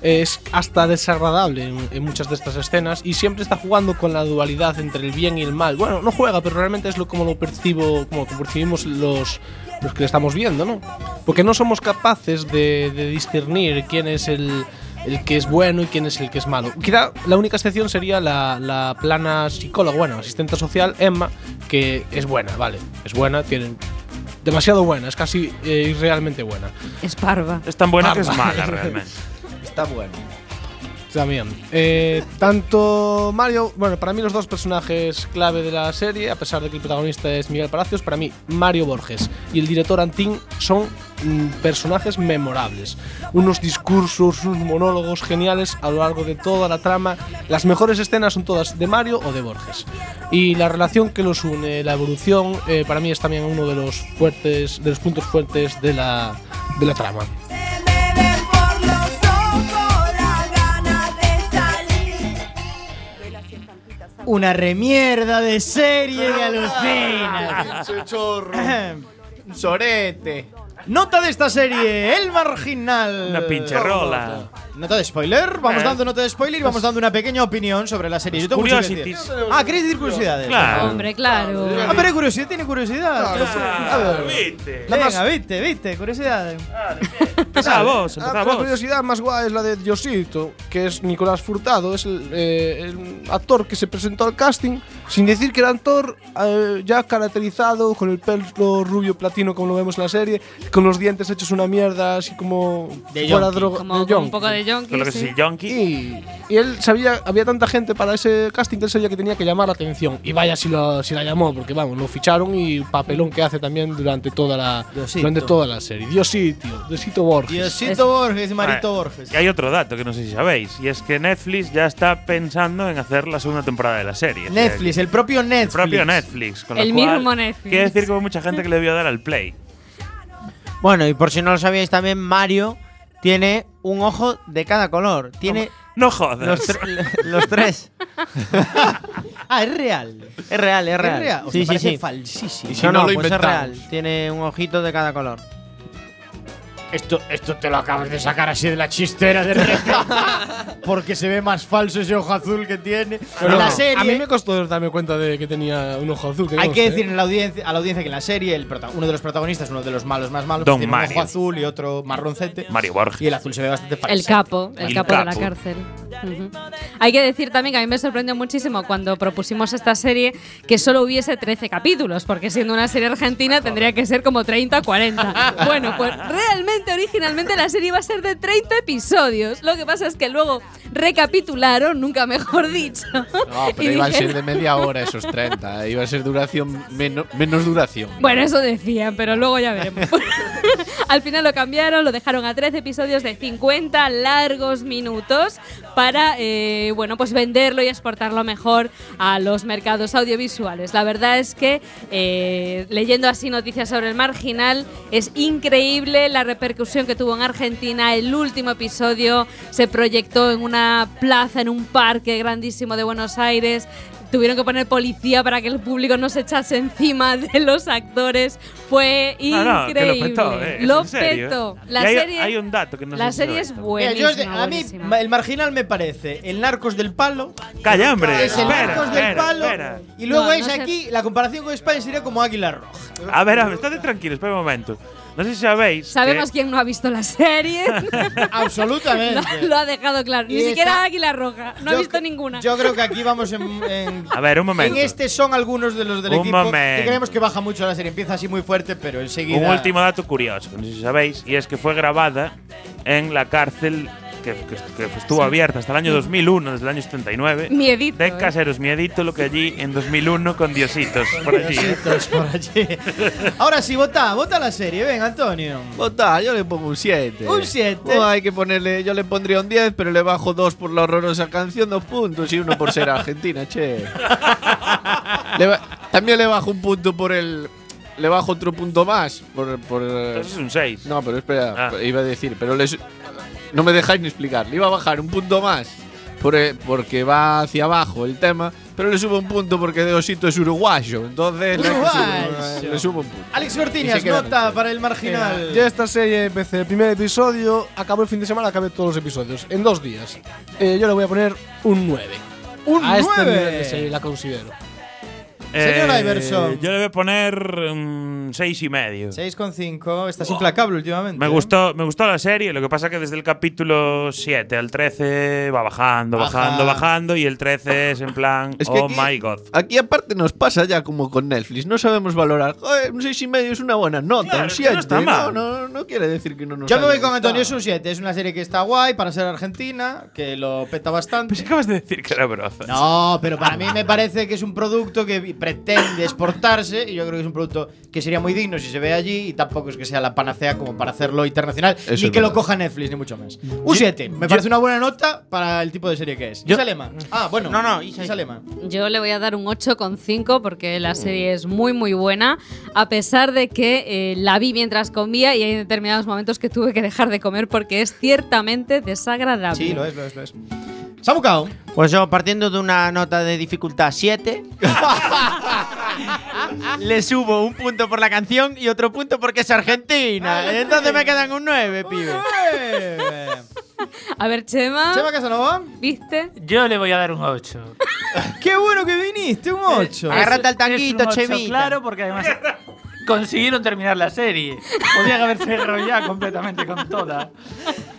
Speaker 10: Es hasta desagradable en, en muchas de estas escenas y siempre está jugando con la dualidad entre el bien y el mal. Bueno, no juega, pero realmente es lo como lo percibo, como lo percibimos los, los que le estamos viendo, ¿no? Porque no somos capaces de, de discernir quién es el, el que es bueno y quién es el que es malo. Quizá la única excepción sería la, la plana psicóloga, bueno, asistente social, Emma, que es buena, vale, es buena, tiene demasiado buena, es casi eh, irrealmente buena.
Speaker 5: Es parva.
Speaker 3: Es tan buena que es mala realmente.
Speaker 2: Está bueno.
Speaker 10: También. Eh, tanto Mario, bueno, para mí los dos personajes clave de la serie, a pesar de que el protagonista es Miguel Palacios, para mí Mario Borges y el director Antín son mm, personajes memorables. Unos discursos, unos monólogos geniales a lo largo de toda la trama. Las mejores escenas son todas de Mario o de Borges. Y la relación que los une, la evolución, eh, para mí es también uno de los fuertes, de los puntos fuertes de la, de la trama.
Speaker 2: Una remierda de serie de alucina. Sorete. Nota de esta serie, El Marginal.
Speaker 3: Una pincherrola.
Speaker 2: Nota de spoiler. Vamos
Speaker 3: Eh.
Speaker 2: dando nota de spoiler y vamos dando una pequeña opinión sobre la serie. Yo tengo mucho que decir. Ah, ¿queréis decir curiosidades?
Speaker 3: Claro.
Speaker 5: Hombre, claro.
Speaker 2: Ah, pero hay curiosidad, tiene curiosidad.
Speaker 3: Claro,
Speaker 2: A ver.
Speaker 3: viste.
Speaker 2: Venga, viste, viste, curiosidad.
Speaker 3: Empezá vos,
Speaker 10: Ah,
Speaker 3: empezá
Speaker 10: La
Speaker 3: vos.
Speaker 10: curiosidad más guay es la de Diosito, que es Nicolás Furtado, es el, eh, el actor que se presentó al casting sin decir que era actor, eh, ya caracterizado, con el pelo rubio platino como lo vemos en la serie, con los dientes hechos una mierda, así como
Speaker 5: De
Speaker 10: fuera droga.
Speaker 5: Como
Speaker 10: de
Speaker 5: un poco de yonki,
Speaker 3: Con lo que
Speaker 5: sí.
Speaker 3: Yonki.
Speaker 10: Y, y él sabía, había tanta gente para ese casting que él sabía que tenía que llamar la atención. Y vaya si, lo, si la llamó, porque vamos, lo ficharon y papelón que hace también durante toda la,
Speaker 2: Diosito.
Speaker 10: durante toda la serie. Diosito, Diosito Borges.
Speaker 2: Diosito Borges y Marito
Speaker 3: Vale.
Speaker 2: Borges.
Speaker 3: Y hay otro dato que no sé si sabéis, y es que Netflix ya está pensando en hacer la segunda temporada de la serie.
Speaker 2: Netflix, el propio Netflix.
Speaker 3: El propio Netflix. Con
Speaker 5: El
Speaker 3: cual,
Speaker 5: mismo Netflix.
Speaker 3: Quiere decir que hubo mucha gente que le debió dar al play.
Speaker 6: Bueno, y por si no lo sabíais también, Mario tiene un ojo de cada color. Tiene
Speaker 3: No jodas.
Speaker 6: los, tre- los tres.
Speaker 2: Ah, es real.
Speaker 6: Es real, es real.
Speaker 2: real? O sea,
Speaker 6: Sí, sí,
Speaker 2: parece
Speaker 6: sí.
Speaker 2: falsísimo.
Speaker 9: Y si
Speaker 6: no,
Speaker 9: no,
Speaker 6: no,
Speaker 9: lo
Speaker 6: pues es
Speaker 9: inventamos.
Speaker 6: real. Tiene un ojito de cada color.
Speaker 2: Esto, esto te lo acabas de sacar así de la chistera de repente. Porque se ve más falso ese ojo azul que tiene.
Speaker 10: Pero
Speaker 2: en la serie.
Speaker 10: A mí me costó darme cuenta de que tenía un ojo azul.
Speaker 2: Hay
Speaker 10: no
Speaker 2: que
Speaker 10: sé.
Speaker 2: decir en la audiencia, a la audiencia que en la serie el uno de los protagonistas, uno de los malos más malos,
Speaker 3: Don
Speaker 2: tiene un
Speaker 3: Mario.
Speaker 2: ojo azul y otro marroncete.
Speaker 3: Mario Borges.
Speaker 2: Y el azul se ve bastante falso.
Speaker 5: El capo, el,
Speaker 3: El
Speaker 5: capo, de la
Speaker 3: capo.
Speaker 5: cárcel. Ujú. Hay que decir también que a mí me sorprendió muchísimo cuando propusimos esta serie que solo hubiese 13 capítulos, porque siendo una serie argentina tendría que ser como 30 o 40. bueno, pues realmente originalmente la serie iba a ser de 30 episodios. Lo que pasa es que luego recapitularon, nunca mejor dicho.
Speaker 9: No, pero iban a ser de media hora esos 30. Iba a ser duración meno- menos duración.
Speaker 5: Bueno, eso decían, pero luego ya veremos. Al final lo cambiaron, lo dejaron a 13 episodios de 50 largos minutos para, eh, bueno, pues venderlo y exportarlo mejor a los mercados audiovisuales. La verdad es que eh, leyendo así noticias sobre el marginal es increíble la repercusión que tuvo en Argentina. El último episodio se proyectó en una plaza, en un parque grandísimo de Buenos Aires. Tuvieron que poner policía para que el público no se echase encima de los actores. Fue
Speaker 3: No, no, que
Speaker 5: increíble.
Speaker 3: lo petó, eh, eh.
Speaker 5: La
Speaker 3: hay,
Speaker 5: serie,
Speaker 3: hay un dato que no
Speaker 5: la serie es
Speaker 2: Mira, yo, a mí,
Speaker 5: buenísima.
Speaker 2: el marginal me parece el Narcos del Palo.
Speaker 3: Calla, hombre.
Speaker 2: Es el
Speaker 3: espera,
Speaker 2: Narcos del
Speaker 3: espera,
Speaker 2: Palo.
Speaker 3: espera.
Speaker 2: Y luego
Speaker 5: No,
Speaker 2: es
Speaker 5: no sé.
Speaker 2: aquí, la comparación con España sería como Águila Roja.
Speaker 3: A ver, a ver, estate tranquilo, espera un momento. No sé si sabéis.
Speaker 5: Sabemos quién no ha visto la serie.
Speaker 2: Absolutamente.
Speaker 5: lo, lo ha dejado claro. Ni siquiera Águila Roja. No ha visto ninguna.
Speaker 2: Yo creo que aquí vamos en. en-
Speaker 3: A ver, un momento.
Speaker 2: En este son algunos de los del
Speaker 3: Un
Speaker 2: equipo
Speaker 3: momento.
Speaker 2: que creemos que baja mucho la serie. Empieza así muy fuerte, pero enseguida.
Speaker 3: Un último dato curioso, no sé si sabéis, y es que fue grabada en la cárcel que, que- que estuvo abierta hasta el año 2001, desde el año 79.
Speaker 5: Miedito,
Speaker 3: De
Speaker 5: eh.
Speaker 3: Caseros Miedito, lo que allí en 2001 con Diositos. Por allí.
Speaker 2: Diositos por allí. Ahora sí, vota, vota la serie. Ven, Antonio.
Speaker 9: Vota, yo le pongo un 7.
Speaker 2: Un 7.
Speaker 9: No, hay que ponerle, yo le pondría un 10, pero le bajo 2 por la horrorosa canción, 2 puntos, y uno por ser argentina, che. Le también le bajo un punto por el. Le bajo otro punto más. Por, por,
Speaker 3: Entonces es un 6.
Speaker 9: no, pero espera,
Speaker 3: Ah.
Speaker 9: iba a decir, pero les, no me dejáis ni explicar. Le iba a bajar un punto más por el- porque va hacia abajo el tema, pero le subo un punto porque de Osito es uruguayo. Entonces le,
Speaker 2: Uruguayo.
Speaker 9: le subo un punto.
Speaker 2: Alex Cortiñas, nota para el marginal.
Speaker 10: Yo esta serie empecé el primer episodio, acabó el fin de semana, acabé todos los episodios. En dos días. Eh, yo le voy a poner un 9.
Speaker 2: Un
Speaker 10: a este
Speaker 2: 9.
Speaker 10: nivel de serie la considero.
Speaker 2: Señor
Speaker 3: Eh,
Speaker 2: Iverson.
Speaker 3: Yo le voy a poner un 6 y medio.
Speaker 2: 6,5. Estás implacable últimamente.
Speaker 3: Me
Speaker 2: ¿eh?
Speaker 3: gustó, me gustó la serie, lo que pasa que desde el capítulo 7 al 13 va bajando,
Speaker 2: Baja.
Speaker 3: bajando, bajando y el 13 es en plan,
Speaker 9: Es que
Speaker 3: oh
Speaker 9: aquí-
Speaker 3: my god.
Speaker 9: Aquí aparte nos pasa ya como con Netflix, no sabemos valorar. Joder, un 6 y medio es una buena nota,
Speaker 3: Claro,
Speaker 9: un
Speaker 3: es que
Speaker 9: 7.
Speaker 3: no está mal.
Speaker 9: No, no, no quiere decir que no nos
Speaker 2: Yo me voy con Antonio, es un 7. Es una serie que está guay para ser argentina, que lo peta bastante.
Speaker 3: Pues acabas de decir que era broza.
Speaker 2: No, pero para mí me parece que es un producto que pretende exportarse y yo creo que es un producto que sería muy digno si se ve allí y tampoco es que sea la panacea como para hacerlo internacional
Speaker 9: Eso
Speaker 2: ni
Speaker 9: es
Speaker 2: que
Speaker 9: verdad.
Speaker 2: lo coja Netflix ni mucho más. Un 7, me parece una buena nota para el tipo de serie que es.
Speaker 6: Yo-
Speaker 2: Isa Lema. Ah, bueno.
Speaker 6: No, no,
Speaker 2: Isa,
Speaker 6: Isa-
Speaker 2: Lema.
Speaker 5: Yo le voy a dar un 8,5 porque la serie es muy muy buena, a pesar de que eh, la vi mientras comía y hay determinados momentos que tuve que dejar de comer porque es ciertamente desagradable.
Speaker 2: Sí, lo es, lo es, lo es. Samucao.
Speaker 6: Pues yo, partiendo de una nota de dificultad 7, le subo un punto por la canción y otro punto porque es argentina. Entonces me quedan un 9, pibe.
Speaker 5: A ver, Chema.
Speaker 2: Chema Casanova.
Speaker 5: ¿Viste?
Speaker 24: Yo le voy a dar un 8.
Speaker 2: Qué bueno que viniste, un 8.
Speaker 6: Agárrate al
Speaker 24: Es
Speaker 6: tanguito,
Speaker 24: un ocho,
Speaker 6: Chemita.
Speaker 24: Claro, porque además consiguieron terminar la serie. Podían haberse enrollado completamente con toda.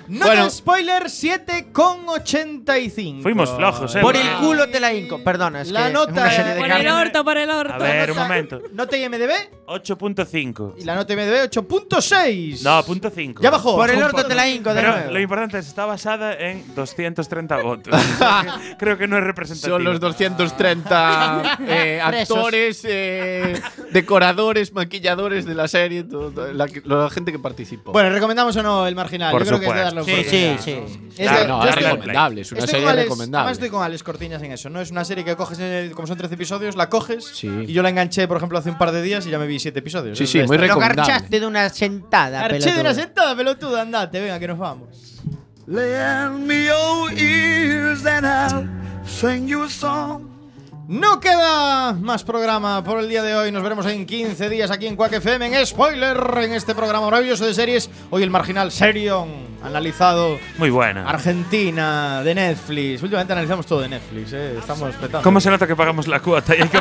Speaker 2: Nota spoiler 7,85.
Speaker 3: Fuimos flojos, eh.
Speaker 6: Por el culo te la hinco. Perdona, es
Speaker 2: La
Speaker 6: que
Speaker 2: nota-
Speaker 6: es una serie de
Speaker 5: Por el orto, por el orto.
Speaker 3: A ver, un momento.
Speaker 2: Nota IMDB
Speaker 3: 8.5.
Speaker 2: y la nota IMDB 8.6.
Speaker 3: No, punto 5.
Speaker 2: Ya bajó.
Speaker 6: Por el orto te la de
Speaker 3: Pero
Speaker 6: nuevo.
Speaker 3: lo importante es que está basada en 230 votos. Creo que no es representativo.
Speaker 9: Son los 230 eh, actores, eh, decoradores, maquilladores de la serie, todo- todo- la, la gente que participó.
Speaker 2: Bueno, ¿recomendamos o no el marginal?
Speaker 3: Por
Speaker 2: Yo creo que es de darle
Speaker 3: supuesto.
Speaker 6: Sí,
Speaker 2: oportunidad.
Speaker 6: sí, sí.
Speaker 2: Es
Speaker 3: Claro,
Speaker 2: de-
Speaker 3: no, play.
Speaker 9: recomendable, es una
Speaker 2: estoy
Speaker 9: serie
Speaker 2: con Alex-
Speaker 9: recomendable.
Speaker 2: Además estoy con Alex Cortiñas en eso, ¿no? Es una serie que coges, en- como son 13 episodios, la coges
Speaker 9: Sí.
Speaker 2: y yo la enganché, por ejemplo, hace un par de días y ya me vi 7 episodios.
Speaker 9: Sí,
Speaker 2: Es
Speaker 9: sí,
Speaker 2: de
Speaker 9: muy recomendable.
Speaker 6: garchaste de una sentada,
Speaker 2: Arché de
Speaker 6: pelotudo.
Speaker 2: una sentada, pelotuda, andate, venga, que nos vamos.
Speaker 11: Lend me your ears and I'll sing you a song.
Speaker 2: No queda más programa por el día de hoy. Nos veremos en 15 días aquí en Quack FM en Spoiler en este programa maravilloso de series. Hoy el marginal Serion, analizado
Speaker 3: Muy buena.
Speaker 2: Argentina de Netflix. Últimamente analizamos todo de Netflix, eh. estamos petando.
Speaker 3: ¿Cómo se nota que pagamos la cuota y hay que?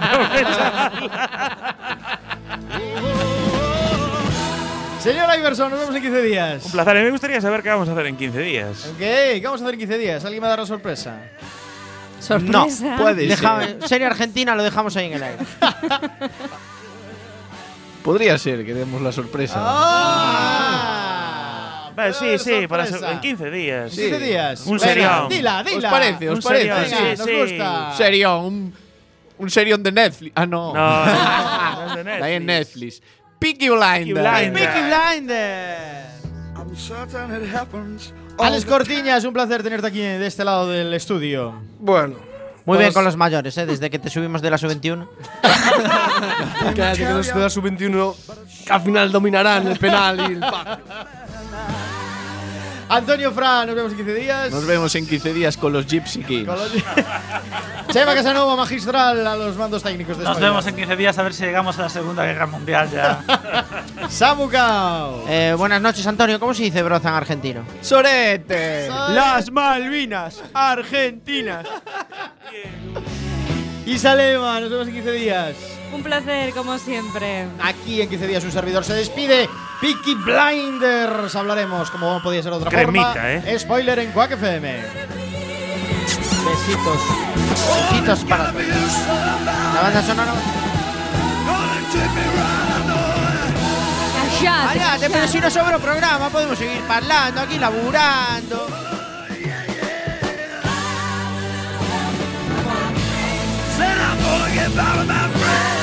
Speaker 2: Señor Iverson, nos vemos en 15 días.
Speaker 3: Un placer. Me gustaría saber qué vamos a hacer en 15 días.
Speaker 2: Ok, ¿qué vamos a hacer en 15 días? ¿Alguien me va a dar la sorpresa?
Speaker 6: No,
Speaker 9: puede
Speaker 6: Deja-
Speaker 9: ser.
Speaker 6: serie argentina lo dejamos ahí en el aire.
Speaker 9: Podría ser que demos la sorpresa.
Speaker 2: ¡Ah!
Speaker 3: Vale, sí, sí, para
Speaker 2: sorpresa.
Speaker 3: en 15 días.
Speaker 2: 15 días.
Speaker 3: Un
Speaker 2: Venga,
Speaker 3: serión.
Speaker 2: Dila, dila.
Speaker 9: ¿Os parece? ¿Os
Speaker 3: Un
Speaker 9: parece?
Speaker 3: serión,
Speaker 2: Venga,
Speaker 3: sí,
Speaker 2: nos
Speaker 3: sí.
Speaker 2: gusta.
Speaker 9: Serión, un, un serión de Netflix. Ah, no.
Speaker 3: No, no, no es de
Speaker 9: De ahí en
Speaker 3: Netflix.
Speaker 9: Netflix. Peaky Blinders.
Speaker 3: Blinders.
Speaker 6: Peaky Blinders.
Speaker 11: I'm certain it happens.
Speaker 2: Alex Cortiñas, un placer tenerte aquí de este lado del estudio.
Speaker 10: Bueno.
Speaker 6: Muy bien
Speaker 10: Todos-
Speaker 6: con los mayores, ¿eh? Desde que te subimos de la sub-21.
Speaker 10: Cállate que los de la sub-21 al final dominarán el penal y el pa-
Speaker 2: Antonio Fran, nos vemos en 15 días.
Speaker 9: Nos vemos en 15 días con los Gypsy Kings.
Speaker 2: Con los- Chema Casanova, magistral a los mandos técnicos de
Speaker 24: Nos vemos en 15 días a ver si llegamos a la Segunda Guerra Mundial ya.
Speaker 2: Samu Cao.
Speaker 6: Eh, buenas noches, Antonio. ¿Cómo se dice broza en argentino?
Speaker 9: ¡Sorete!
Speaker 6: Las Malvinas Argentinas.
Speaker 2: Y Salema, nos vemos en 15 días.
Speaker 5: Un placer, como siempre.
Speaker 2: Aquí en 15 días un servidor se despide. Peaky Blinders. Hablaremos, como no podía ser de otra
Speaker 3: Cremita,
Speaker 2: forma.
Speaker 3: ¿eh?
Speaker 2: Spoiler en Quack FM.
Speaker 6: Besitos. Besitos para todos. La banda sonora.
Speaker 5: Callate,
Speaker 6: Cállate, pero si no sobra programa, podemos seguir parlando aquí, laburando.
Speaker 11: Said I'm gonna get by with my friends.